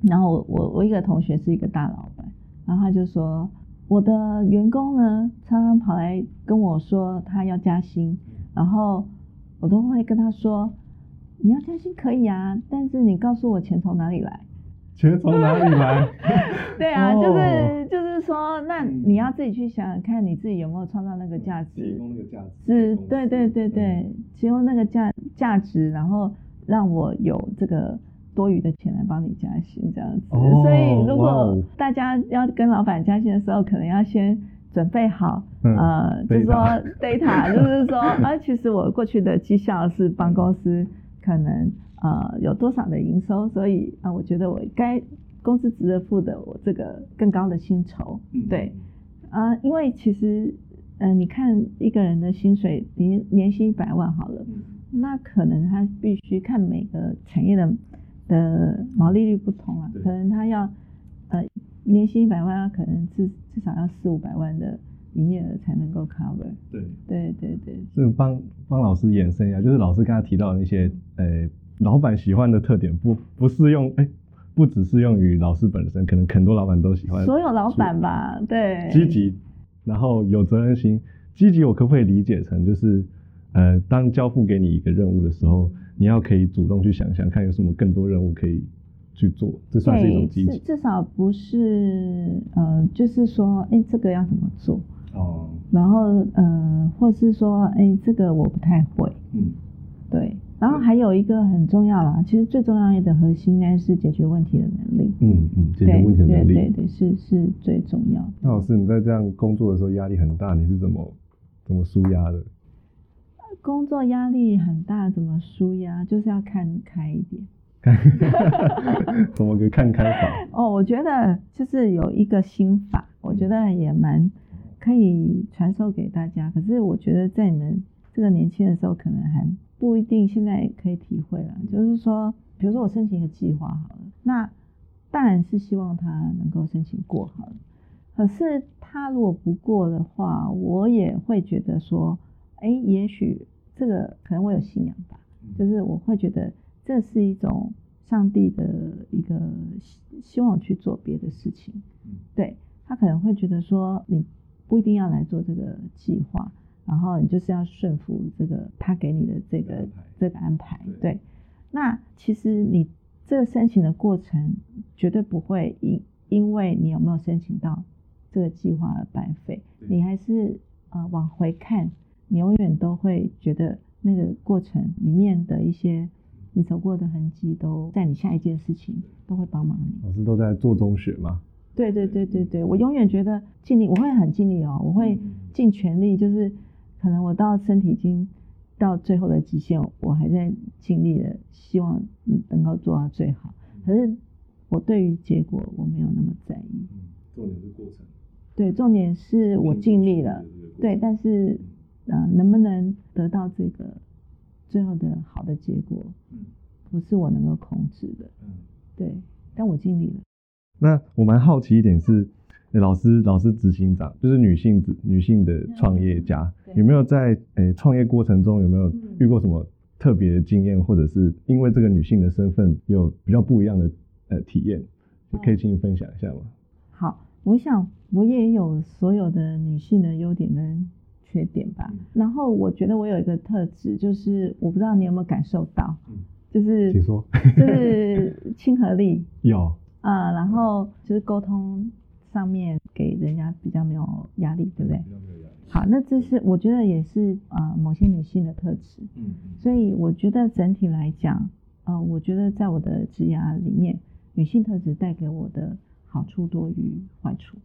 然后我我一个同学是一个大老板，然后他就说我的员工呢常常跑来跟我说他要加薪，然后我都会跟他说你要加薪可以啊，但是你告诉我钱从哪里来？钱从哪里来？[LAUGHS] 对啊，就是就是说，那你要自己去想想看你自己有没有创造那个价值，提供那个价值，是，对对对对，提供那个价价值，然后让我有这个。多余的钱来帮你加薪这样子，所以如果大家要跟老板加薪的时候，可能要先准备好，呃，就是说 data，就是说，啊，其实我过去的绩效是帮公司可能呃有多少的营收，所以啊，我觉得我该公司值得付的我这个更高的薪酬，对，啊，因为其实，嗯，你看一个人的薪水年年薪一百万好了，那可能他必须看每个产业的。的毛利率不同啊，可能他要呃年薪一百万，可能至至少要四五百万的营业额才能够 cover。对，对对对，是帮帮老师延伸一下，就是老师刚才提到的那些，呃，老板喜欢的特点，不不适用，哎，不只适用于老师本身，可能很多老板都喜欢。所有老板吧，对。积极，然后有责任心。积极，我可不可以理解成就是，呃，当交付给你一个任务的时候，你要可以主动去想想看有什么更多任务可以去做，这算是一种积极。至少不是，呃，就是说，哎，这个要怎么做？哦。然后，呃，或是说，哎，这个我不太会。嗯。对。然后还有一个很重要啦，其实最重要的核心应该是解决问题的能力。嗯嗯，解决问题的能力，对对是是最重要的。那老师，你在这样工作的时候压力很大，你是怎么怎么舒压的？工作压力很大，怎么舒压？就是要看开一点。[LAUGHS] 怎么个看开法？哦，我觉得就是有一个心法，我觉得也蛮可以传授给大家。可是我觉得在你们这个年轻的时候，可能还不一定现在可以体会了。就是说，比如说我申请一个计划好了，那当然是希望他能够申请过好了。可是他如果不过的话，我也会觉得说，哎，也许这个可能我有信仰吧，就是我会觉得。这是一种上帝的一个希希望去做别的事情，对他可能会觉得说你不一定要来做这个计划，然后你就是要顺服这个他给你的这个这个安排，对。那其实你这个申请的过程绝对不会因因为你有没有申请到这个计划而白费，你还是呃往回看，你永远都会觉得那个过程里面的一些。你走过的痕迹都在你下一件事情都会帮忙你。老师都在做中学吗？对对对对对，我永远觉得尽力，我会很尽力哦，我会尽全力，就是可能我到身体已经到最后的极限，我还在尽力的希望能够做到最好。可是我对于结果我没有那么在意。重点是过程。对，重点是我尽力了。对，但是啊，能不能得到这个？最后的好的结果，不是我能够控制的，对，但我尽力了。那我蛮好奇一点是，老师，老师执行长就是女性子女性的创业家，有没有在诶创业过程中有没有遇过什么特别的经验，或者是因为这个女性的身份有比较不一样的呃体验，可以请你分享一下吗？好，我想我也有所有的女性的优点跟。缺点吧，然后我觉得我有一个特质，就是我不知道你有没有感受到，就是请说，就是亲和力。[LAUGHS] 有。啊，然后就是沟通上面给人家比较没有压力，对不对？好，那这是我觉得也是呃某些女性的特质，嗯，所以我觉得整体来讲，呃，我觉得在我的职涯里面，女性特质带给我的好处多于坏处。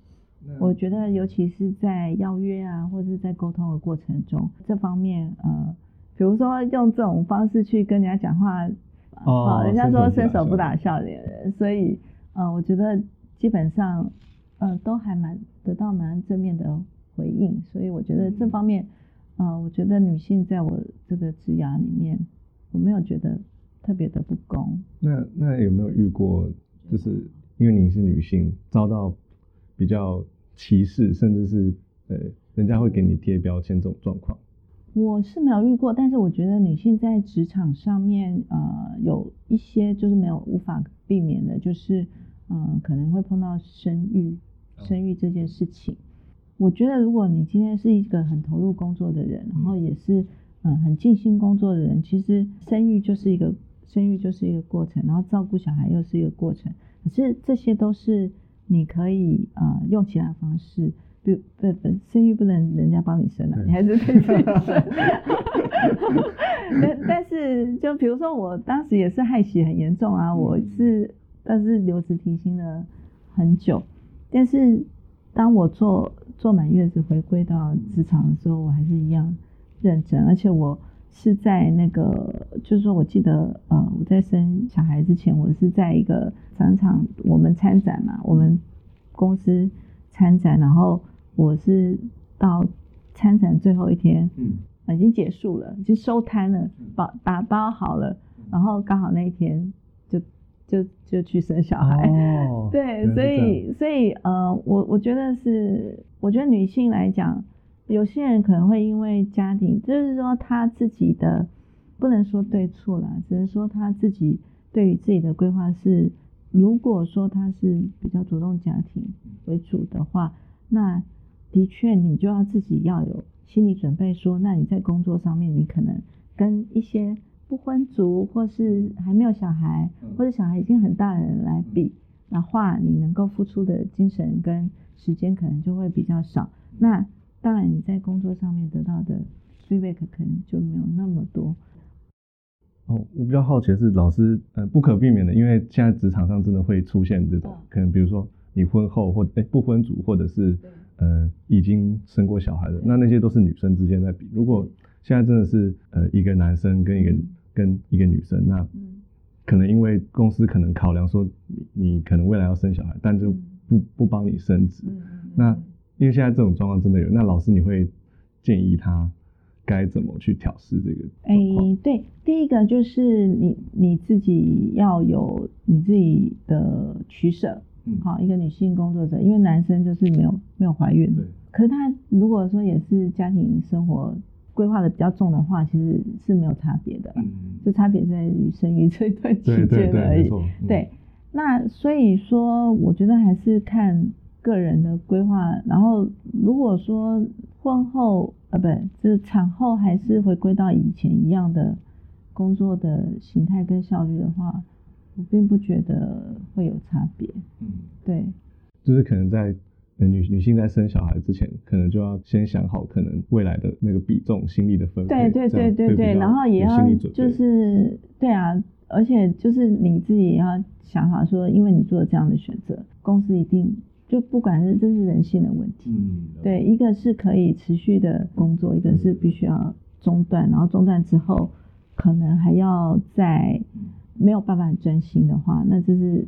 我觉得，尤其是在邀约啊，或者是在沟通的过程中，这方面，呃，比如说用这种方式去跟人家讲话，哦，人家说伸手不打笑脸人，所以，呃，我觉得基本上，呃，都还蛮得到蛮正面的回应，所以我觉得这方面，呃，我觉得女性在我这个职涯里面，我没有觉得特别的不公。那那有没有遇过，就是因为您是女性，遭到？比较歧视，甚至是呃，人家会给你贴标签这种状况，我是没有遇过。但是我觉得女性在职场上面，呃，有一些就是没有无法避免的，就是嗯，可能会碰到生育，生育这件事情。我觉得如果你今天是一个很投入工作的人，然后也是嗯很尽心工作的人，其实生育就是一个生育就是一个过程，然后照顾小孩又是一个过程。可是这些都是。你可以呃用其他方式，不不不，生育不能人家帮你生了，你还是可以自己生。[LAUGHS] 但但是就比如说我当时也是害喜很严重啊，我是但是留职停薪了很久，但是当我做做满月子回归到职场的时候，我还是一样认真，而且我。是在那个，就是说，我记得，呃，我在生小孩之前，我是在一个商场，我们参展嘛，我们公司参展，然后我是到参展最后一天，嗯，已经结束了，已经收摊了，包打包好了，然后刚好那一天就就就去生小孩。[LAUGHS] 哦，对，所以所以呃，我我觉得是，我觉得女性来讲，有些人可能会因为家庭，就是说她自己的不能说对错啦，只能说她自己对于自己的规划是，如果说她是比较主动家庭为主的话，那的确你就要自己要有心理准备说，那你在工作上面你可能跟一些不婚族或是还没有小孩，嗯。或者小孩已经很大的人来比的话，你能够付出的精神跟时间可能就会比较少。那当然你在工作上面得到的 feedback 可能就没有那么多。哦，我比较好奇的是，老师呃不可避免的，因为现在职场上真的会出现这种嗯，可能比如说你婚后或哎不婚族，或者是呃已经生过小孩的，那那些都是女生之间在比。如果现在真的是呃一个男生跟一个跟一个女生，那嗯。可能因为公司可能考量说你你可能未来要生小孩，但就嗯。不不帮你升职。嗯那因为现在这种状况真的有，那老师你会建议他该怎么去调试这个哎对，第一个就是你你自己要有你自己的取舍。嗯。好，一个女性工作者，因为男生就是没有没有怀孕对，可是他如果说也是家庭生活规划的比较重的话，其实是没有差别的，嗯，就差别在于生育这一段期间而已。对，那所以说，我觉得还是看个人的规划。然后，如果说婚后呃，不，就是产后还是回归到以前一样的工作的形态跟效率的话，我并不觉得会有差别。嗯，对，就是可能在呃女女性在生小孩之前，可能就要先想好可能未来的那个比重、心力的分配，对对对对对，然后也要就是对啊，而且就是你自己也要想好说，因为你做了这样的选择，公司一定就不管是这是人性的问题，嗯，对，一个是可以持续的工作，一个是必须要中断，然后中断之后可能还要在没有办法专心的话，那这是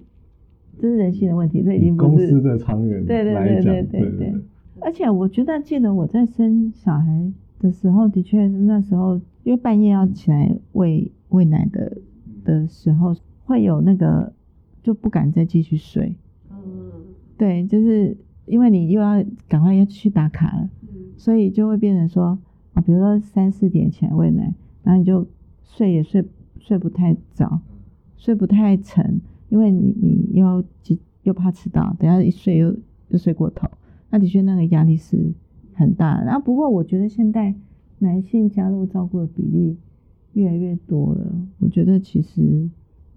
这是人性的问题，这已经不是公司的长远对对对对对对对。而且我觉得，记得我在生小孩的时候，的确是那时候，因为半夜要起来喂喂奶的的时候，会有那个就不敢再继续睡。嗯对，就是因为你又要赶快要去打卡了，嗯所以就会变成说，啊，比如说三四点起来喂奶，然后你就睡也睡睡不太早，睡不太沉，因为你你又要又怕迟到，等下一睡又又睡过头，那的确那个压力是很大的。然后不过我觉得现在男性加入照顾的比例越来越多了，我觉得其实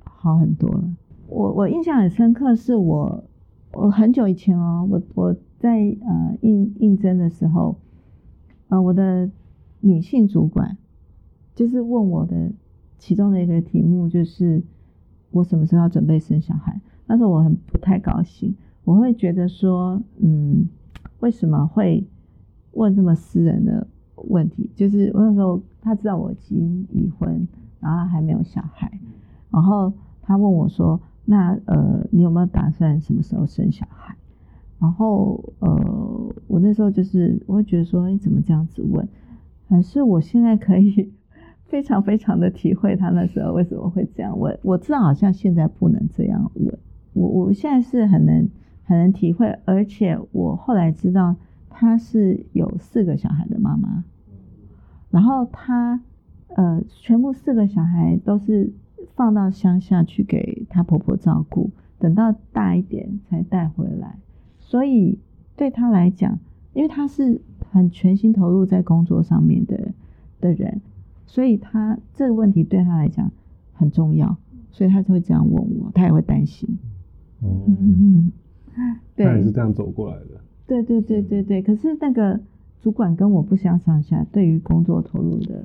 好很多了。我我印象很深刻，是我我很久以前哦，我我在呃应应征的时候，呃我的女性主管就是问我的其中的一个题目就是我什么时候要准备生小孩？那时候我很不太高兴，我会觉得说，嗯，为什么会问这么私人的问题？就是我那时候他知道我已经已婚，然后还没有小孩，然后他问我说：“那呃，你有没有打算什么时候生小孩？”然后呃，我那时候就是我会觉得说：“你怎么这样子问？”可是我现在可以非常非常的体会他那时候为什么会这样问。我知道好像现在不能这样问，我我现在是很能很能体会，而且我后来知道她是有四个小孩的妈妈，然后她呃全部四个小孩都是放到乡下去给她婆婆照顾，等到大一点才带回来，所以对她来讲，因为她是很全心投入在工作上面的的人，所以他这个问题对他来讲很重要，所以他才会这样问我，他也会担心。哦，[LAUGHS] 嗯，他也是对这样走过来的。对对对对对，可是那个主管跟我不相上下，对于工作投入的，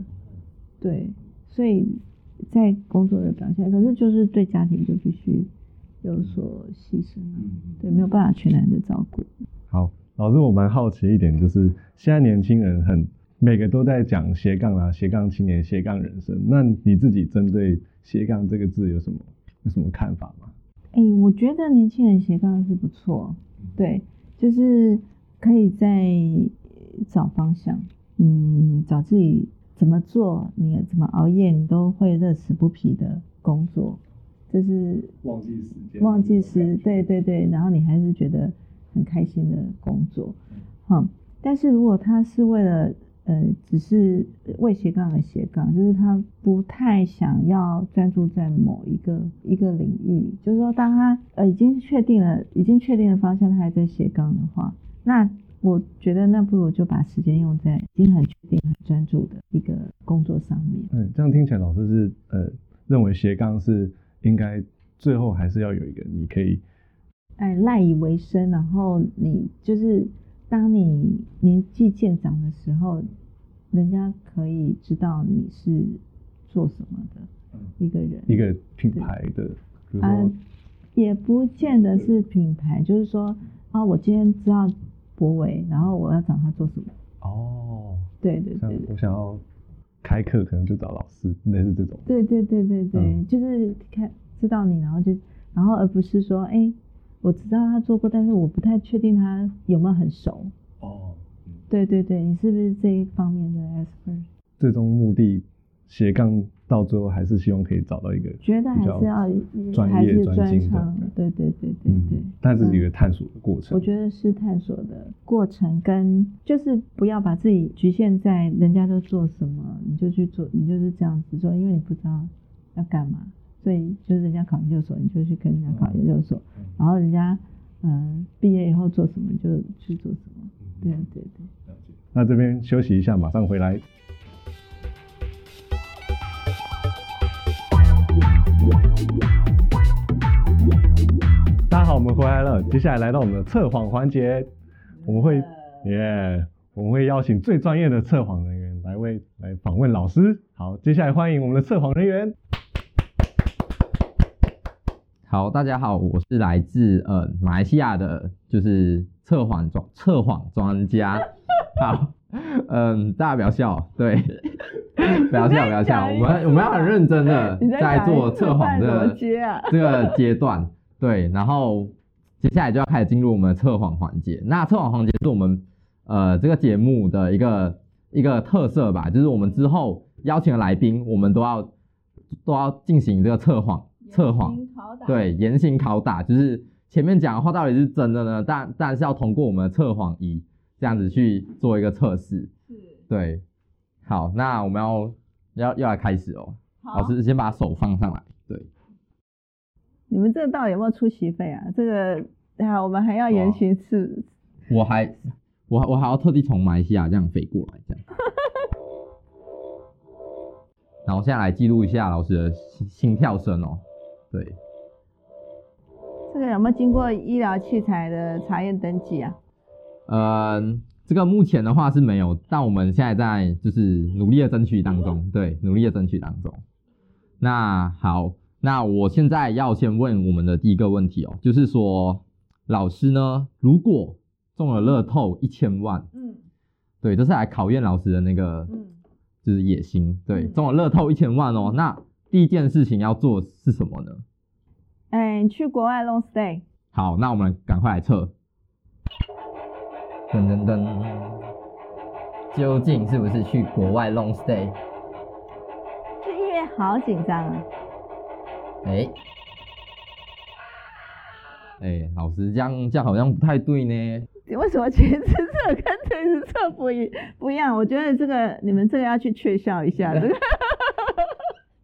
对，所以在工作的表现，可是就是对家庭就必须有所牺牲啊，对，没有办法全然的照顾。好，老师，我蛮好奇一点，就是现在年轻人很每个都在讲斜杠啊，斜杠青年、斜杠人生。那你自己针对斜杠这个字有什么有什么看法吗？哎、我觉得年轻人斜杠是不错，对，就是可以在找方向，嗯，找自己怎么做，你怎么熬夜，你都会乐此不疲的工作，就是忘记时间，忘记时，对对对，然后你还是觉得很开心的工作，嗯、但是如果他是为了呃，只是为斜杠而斜杠，就是他不太想要专注在某一个一个领域，就是说，当他呃已经确定了，已经确定了方向，他还在斜杠的话，那我觉得那不如就把时间用在已经很确定、很专注的一个工作上面。嗯，这样听起来老师是呃认为斜杠是应该最后还是要有一个你可以哎赖以为生，然后你就是当你年纪渐长的时候，人家可以知道你是做什么的一个人。一个品牌的，比如啊，也不见得是品牌，就是说啊，我今天知道博伟，然后我要找他做什么？哦，对对像对对我想要开课，可能就找老师，类似这种。对对对对对，嗯就是看知道你，然后就然后而不是说，哎，我知道他做过，但是我不太确定他有没有很熟。哦，对对对，你是不是这一方面的 expert？最终目的斜杠到最后还是希望可以找到一个觉得还是要专业专专精的长，对对对对对。嗯，但是一个嗯探索的过程。我觉得是探索的过程，跟就是不要把自己局限在人家都做什么，你就去做，你就是这样子做，因为你不知道要干嘛，所以就是人家考研究所，你就去跟人家考研究所，嗯然后人家嗯、呃毕业以后做什么就去做什么，对对对。那这边休息一下，马上回来。大家好，我们回来了。接下来来到我们的测谎环节，我们会耶我们会邀请最专业的测谎人员来为来访问老师。好，接下来欢迎我们的测谎人员。好，大家好，我是来自呃马来西亚的，就是测谎专测谎专家。[LAUGHS] 好，嗯，大家不要笑，对，[LAUGHS] 不要笑，不要笑，我们我们要很认真的在做测谎的？这个阶段，对，然后接下来就要开始进入我们的测谎环节。那测谎环节是我们呃这个节目的一个一个特色吧，就是我们之后邀请的来宾，我们都要都要进行这个测谎测谎。对，严刑拷打，就是前面讲的话到底是真的呢？但但是要通过我们的测谎仪这样子去做一个测试。对，好，那我们要要要来开始哦。老师先把手放上来。对，你们这个到底有没有出席费啊？这个啊，我们还要严刑是我还我我还要特地从马来西亚这样飞过来，这样。[LAUGHS] 然后现在来记录一下老师的心心跳声哦。对，这个有没有经过医疗器材的查验登记啊？嗯，这个目前的话是没有，但我们现在在就是努力的争取当中，对，努力的争取当中。那好，那我现在要先问我们的第一个问题哦，就是说，老师呢，如果中了乐透一千万，嗯。对，这是来考验老师的那个嗯，就是野心，对，嗯。中了乐透一千万哦，那第一件事情要做是什么呢？哎，你去国外 long stay，好，那我们赶快来测。噔噔噔，究竟是不是去国外 long stay？这音乐好紧张啊！哎、哎、老师这样这样好像不太对呢。为什么前次测跟这次测不一不一样？我觉得这个你们这个要去确笑一下，[LAUGHS] [LAUGHS] [LAUGHS] 这个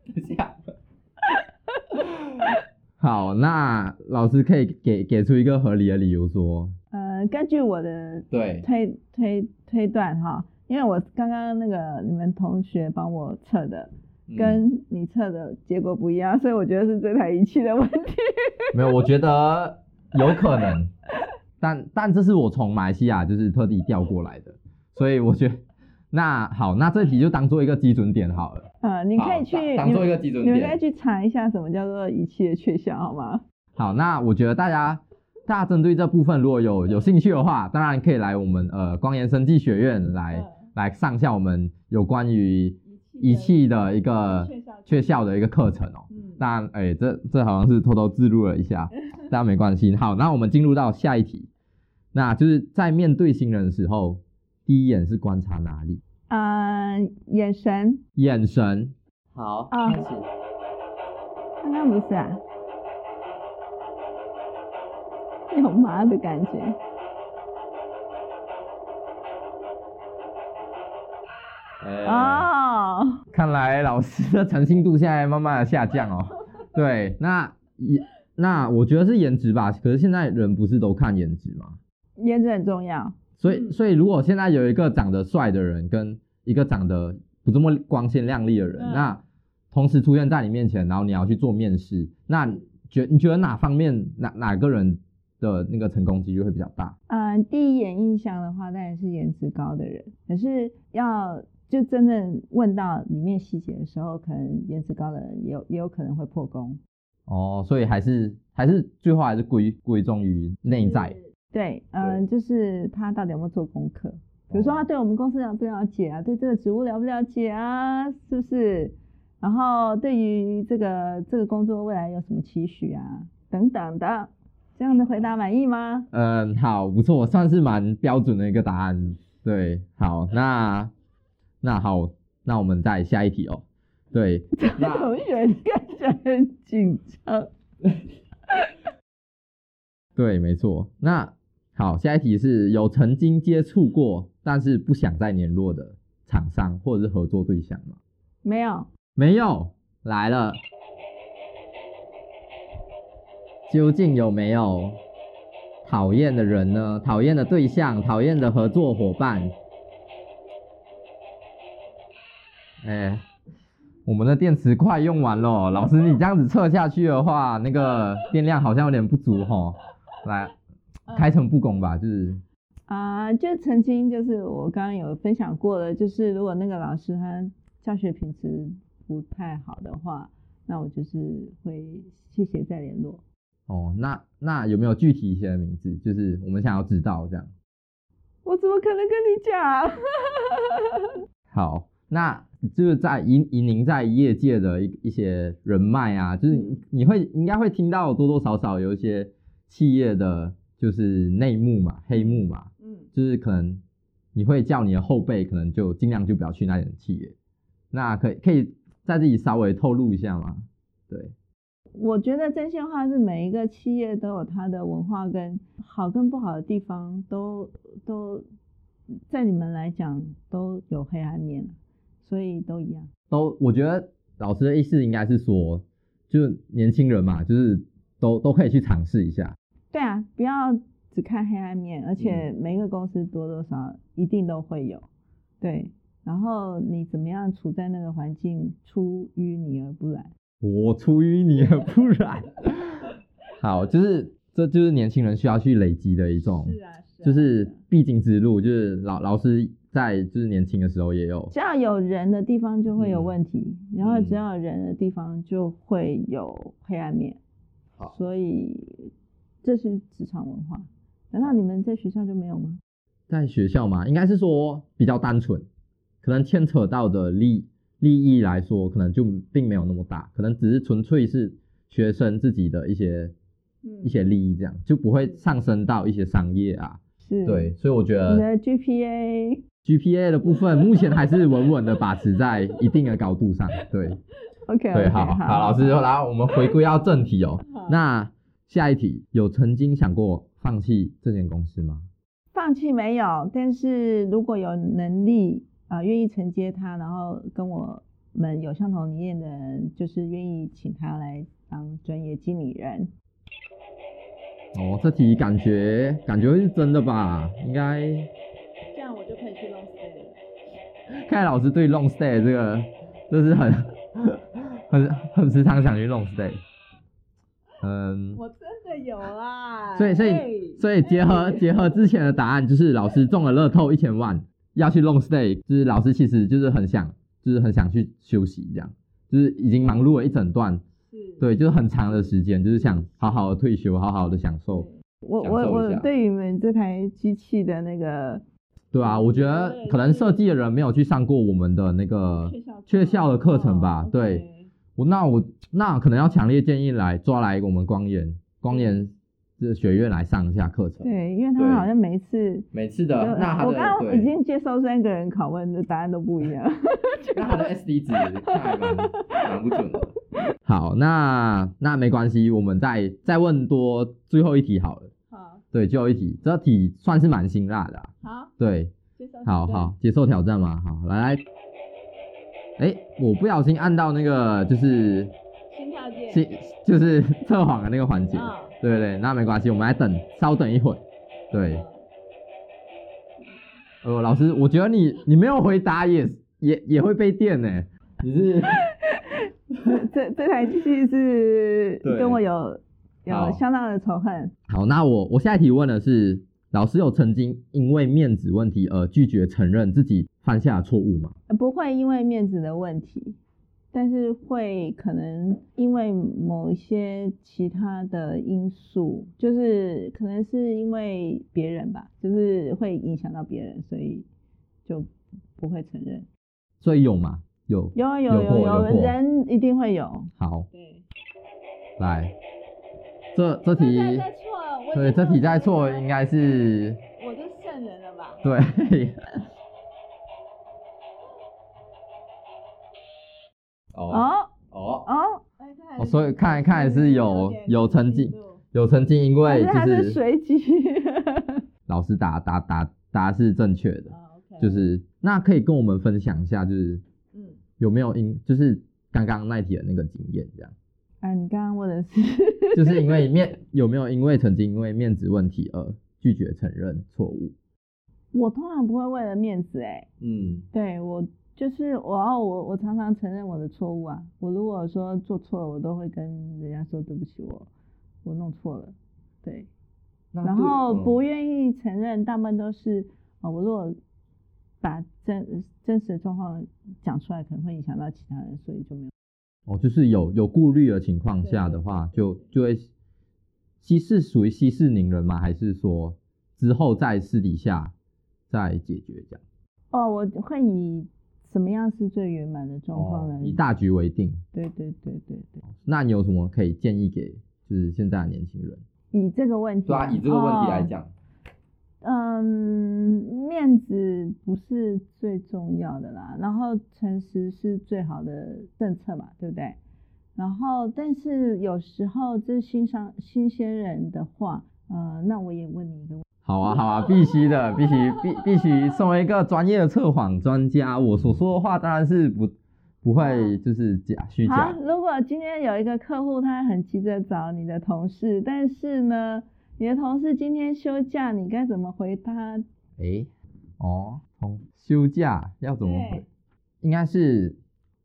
[LAUGHS] 好，那老师可以给给出一个合理的理由说，呃，根据我的对，推推推断哈，因为我刚刚那个你们同学帮我测的，嗯。跟你测的结果不一样，所以我觉得是这台仪器的问题。[LAUGHS] 没有，我觉得有可能，但但这是我从马来西亚就是特地调过来的，所以我觉得那好，那这题就当做一个基准点好了。呃，你可以去当当做一个基准点你们可以。去查一下什么叫做仪器的缺效，好吗？好，那我觉得大家大家针对这部分如果有有兴趣的话，当然可以来我们呃光研生技学院来、嗯来上一下我们有关于仪器的一个缺效确效的一个课程哦。嗯，当然，哎、这这好像是偷偷自录了一下，[LAUGHS] 但没关系。好，那我们进入到下一题，那就是在面对新人的时候，第一眼是观察哪里？嗯眼神。眼神。好开始。刚刚不是啊？[LAUGHS] 有麻的感觉哦。看来老师的诚信度现在慢慢的下降哦。[LAUGHS] 对那也那我觉得是颜值吧可是现在人不是都看颜值吗？颜值很重要。所以所以如果现在有一个长得帅的人跟一个长得不这么光鲜亮丽的人，嗯那同时出现在你面前，然后你要去做面试，那你觉你觉得哪方面哪哪个人的那个成功几率会比较大？嗯、第一眼印象的话，当然是颜值高的人，可是要就真正问到里面细节的时候，可能颜值高的人也有也有可能会破功。哦，所以还是还是最后还是归归宗于内在。对，嗯、就是他到底有没有做功课？比如说他对我们公司了不了解啊，对这个职务了不了解啊，是不是？然后对于这个这个工作未来有什么期许啊，等等的，这样的回答满意吗？嗯，好，不错，算是蛮标准的一个答案。对，好，那那好，那我们再下一题哦。对，[LAUGHS] 那同学看起来很紧张。[LAUGHS] 对，没错。那好，下一题是有曾经接触过，但是不想再联络的厂商或者是合作对象吗？没有，没有，来了。究竟有没有讨厌的人呢？讨厌的对象，讨厌的合作伙伴？哎、我们的电池快用完了，老师，你这样子测下去的话，那个电量好像有点不足吼。来，开诚布公吧，就是啊、就曾经就是我刚刚有分享过的，就是如果那个老师他教学品质不太好的话，那我就是会谢谢再联络。哦，那那有没有具体一些的名字？就是我们想要知道这样。我怎么可能跟你讲？[LAUGHS] 好，那就是在以以您在业界的一一些人脉啊，就是你你会应该会听到多多少少有一些企业的就是内幕嘛、黑幕嘛，嗯，就是可能你会叫你的后辈，可能就尽量就不要去那点企业。那可以可以在这里稍微透露一下吗？对，我觉得真心话是每一个企业都有它的文化跟好跟不好的地方，都都在你们来讲都有黑暗面，所以都一样。都我觉得老师的意思应该是说，就是年轻人嘛，就是都都可以去尝试一下。对啊，不要只看黑暗面，而且每一个公司多多少少一定都会有。对，然后你怎么样处在那个环境，出淤泥而不染。我出淤泥而不染。[LAUGHS] 好，就是这就是年轻人需要去累积的一种，啊，是就是必经之路。就是老老师在就是年轻的时候也有只要有人的地方就会有嗯问题，然后嗯只要有人的地方就会有黑暗面。好所以这是职场文化。难道你们在学校就没有吗？在学校嘛，应该是说比较单纯，可能牵扯到的利利益来说，可能就并没有那么大，可能只是纯粹是学生自己的一些嗯一些利益这样，就不会上升到一些商业啊。是。对，，所以我觉得你的 GPA GPA 的部分目前还是稳稳的把持在一定的高度上。对，[LAUGHS] OK 对好好，老师，然后，我们回归到正题哦。那下一题，有曾经想过放弃这间公司吗？放弃没有，但是如果有能力啊，愿、意承接他，然后跟我们有相同理念的人，就是愿意请他来当专业经理人。哦，这题感觉感觉是真的吧？应该，这样我就可以去 long stay 了。看来老师对 long stay 这个，就是很 [LAUGHS] 很很时常想去 long stay。嗯，我真的有啦所以所以所以结合结合之前的答案，就是老师中了乐透一千万，要去 long stay，就是老师其实就是很想，就是很想去休息，这样，就是已经忙碌了一整段，是。对，就是很长的时间，就是想好好的退休，好好的享受，我我我对你们这台机器的那个对啊，我觉得可能设计的人没有去上过我们的那个雀校的课程吧，哦对。我那我那可能要强烈建议来抓来我们光研光研这学院来上一下课程。对，因为他们好像每一次每次的那他的我刚刚已经接收三个人拷问的答案都不一样。[LAUGHS] 那他的 SD 值蛮蛮不准的。[LAUGHS] 好，那那没关系，我们再再问多最后一题好了。好，对，最后一题，这题算是蛮辛辣的、啊。好，对，接受好好接受挑战嘛，好来来，哎，我不小心按到那个就是心跳键。心就是 [LAUGHS] 测谎的那个环节，嗯。对对对，那没关系，我们来等，稍等一会儿，对。呃，老师，我觉得你你没有回答也也也会被电呢，你是 [LAUGHS] 这这台机器是跟我有有相当的仇恨。好，那我我下一题问的是，老师有曾经因为面子问题而拒绝承认自己犯下的错误吗？呃不会因为面子的问题，但是会可能因为某一些其他的因素，就是可能是因为别人吧，就是会影响到别人，所以就不会承认。所以有吗？有。有有有过有有人一定会有。好，对，来，这这题，错，对，这题再错应该是我就圣人了吧？对。[LAUGHS] [LAUGHS] 哦哦哦。哦，哦，所以看看来是有有曾经有曾经因为就是是随机？[LAUGHS] 老师答答答答是正确的，就是那可以跟我们分享一下，就是嗯，有没有因就是刚刚那题的那个经验这样。啊，你刚刚问的是，[LAUGHS] 就是因为面有没有因为曾经因为面子问题而拒绝承认错误？我通常不会为了面子，哎，嗯，对我就是我要我我常常承认我的错误啊。我如果说做错了，我都会跟人家说对不起我，我弄错了，对。然后不愿意承认，大部分都是呃，我如果把真真实的状况讲出来，可能会影响到其他人，所以就没有。哦，就是有有顾虑的情况下的话，就就会息事属于息事宁人吗？还是说之后在私底下再解决这样？哦，我会以什么样是最圆满的状况呢？哦以大局为定。对对对对对，那你有什么可以建议给就是现在的年轻人？以这个问题，对啊，以这个问题来哦讲，嗯，面子不是最重要的啦，然后诚实是最好的政策嘛，对不对？然后，但是有时候这新上新鲜人的话，呃，那我也问你一个问题，好啊，好啊，必须的，[LAUGHS] 必须必必须身为一个专业的测谎专家，我所说的话当然是不不会就是假虚好假，。如果今天有一个客户他很急着找你的同事，但是呢，你的同事今天休假，你该怎么回他？诶，哦，从休假要怎么回对？应该是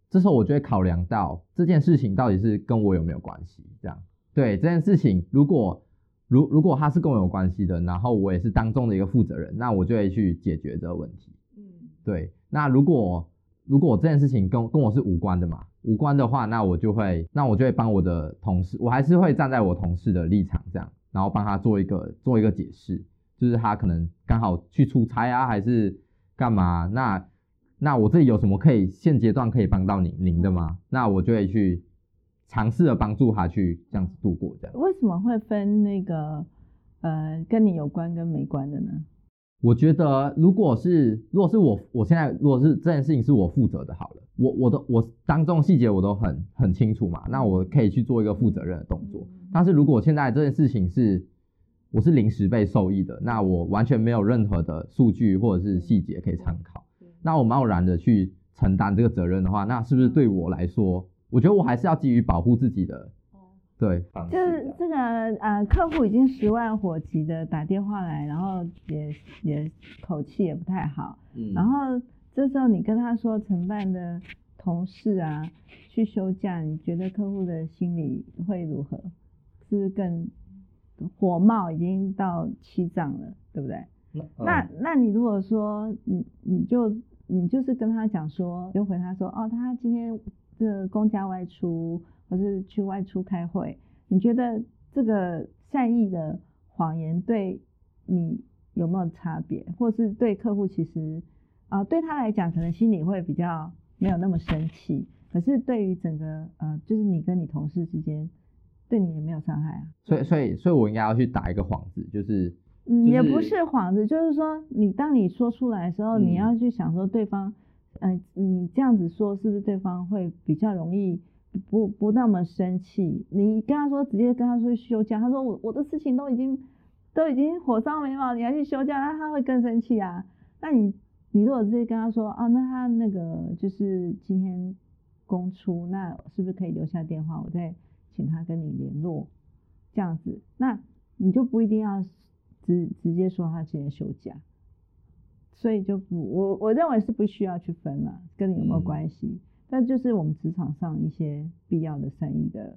这时候我就会考量到这件事情到底是跟我有没有关系，这样。对这件事情，如果如如果他是跟我有关系的，然后我也是当中的一个负责人，那我就会去解决这个问题。嗯，对，那如果如果这件事情跟跟我是无关的嘛，无关的话，那我就会那我就会帮我的同事，我还是会站在我同事的立场这样，然后帮他做一个做一个解释，就是他可能刚好去出差啊，还是干嘛？那那我这里有什么可以现阶段可以帮到您您的吗？那我就会去尝试着帮助他去这样子度过这样。为什么会分那个呃跟你有关跟没关的呢？我觉得，如果是如果是我我现在如果是这件事情是我负责的，好了，我我的我当中细节我都很很清楚嘛，那我可以去做一个负责任的动作。但是如果现在这件事情是我是临时被受益的，那我完全没有任何的数据或者是细节可以参考，那我贸然的去承担这个责任的话，那是不是对我来说，我觉得我还是要基于保护自己的对就，是这个呃，客户已经十万火急的打电话来，然后也也口气也不太好，嗯然后这时候你跟他说承办的同事啊去休假，你觉得客户的心理会如何？是不是更火冒已经到七丈了，对不对？那嗯那你如果说你你就你就是跟他讲说，就回他说哦，他今天这个公家外出，或是去外出开会，你觉得这个善意的谎言对你有没有差别，或是对客户其实啊、对他来讲可能心里会比较没有那么生气，可是对于整个呃就是你跟你同事之间，对你也没有伤害啊。所以所以所以我应该要去打一个幌子，就是也不是是幌子，就是说你当你说出来的时候，你嗯要去想说对方，呃，你这样子说是不是对方会比较容易不不那么生气？你跟他说直接跟他说休假，他说我我的事情都已经都已经火烧眉毛，你还去休假，那他会更生气啊。那你你如果直接跟他说，啊，那他那个就是今天公出，那是不是可以留下电话，我再请他跟你联络，这样子，那你就不一定要直直接说他今天休假。所以就不，我我认为是不需要去分了，跟你有没有关系？但就是我们职场上一些必要的善意的，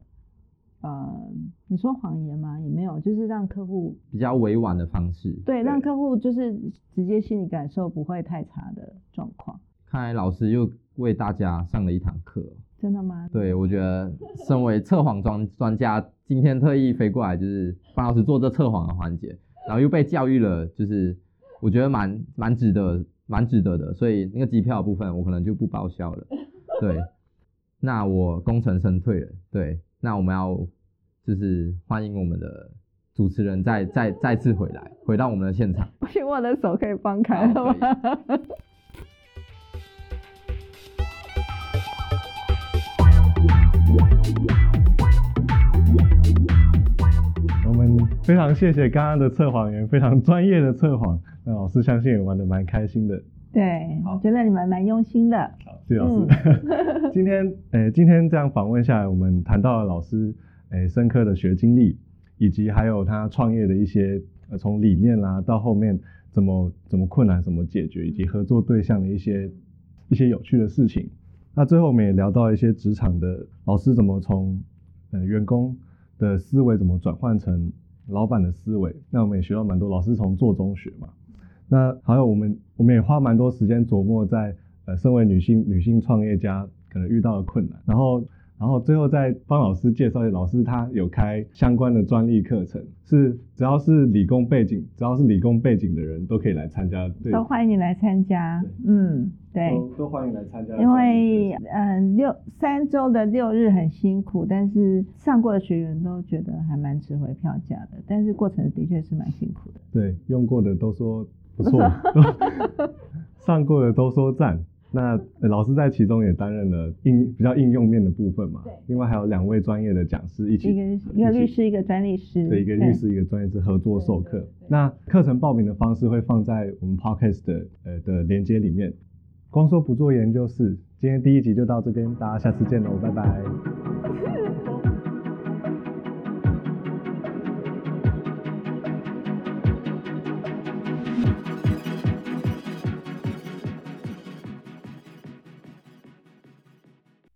呃，你说谎言吗？也没有，就是让客户比较委婉的方式，对，让客户就是直接心理感受不会太差的状况。看来老师又为大家上了一堂课，真的吗？对，我觉得身为测谎专专家，今天特意飞过来就是帮老师做这测谎的环节，然后又被教育了，就是。我觉得蛮蛮值得，蛮值得的，所以那个机票部分我可能就不报销了。对，那我功成身退了。对，那我们要就是欢迎我们的主持人再再再次回来，回到我们的现场。不行，我的手可以放开了吗？非常谢谢刚刚的测谎员，非常专业的测谎。那老师相信也玩的蛮开心的，对，我觉得你们蛮用心的。好，谢谢老师。[LAUGHS] 今天，诶，今天这样访问下来，我们谈到了老师，诶，深刻的学经历，以及还有他创业的一些，呃，从理念啦到后面怎么怎么困难怎么解决，以及合作对象的一些一些有趣的事情。那最后我们也聊到一些职场的老师怎么从，呃，员工的思维怎么转换成老板的思维。那我们也学到蛮多，老师从做中学嘛。那还有我们，我们也花蛮多时间琢磨在，呃，身为女性女性创业家可能遇到的困难，然后，然后最后再帮老师介绍，老师他有开相关的专利课程，是只要是理工背景，只要是理工背景的人都可以来参加，都欢迎你来参加，嗯，对，都都欢迎来参加，因为嗯六三周的六日很辛苦，但是上过的学员都觉得还蛮值回票价的，但是过程的确是蛮辛苦的，对，用过的都说。不错，[LAUGHS] 上过的都说赞。那老师在其中也担任了应比较应用面的部分嘛？对。另外还有两位专业的讲师一起，一个一个律师，一个专利师。对，一个律师，一个专业师合作授课。那课程报名的方式会放在我们 podcast 的呃的连接里面。光说不做研究室，今天第一集就到这边，大家下次见喽，拜拜。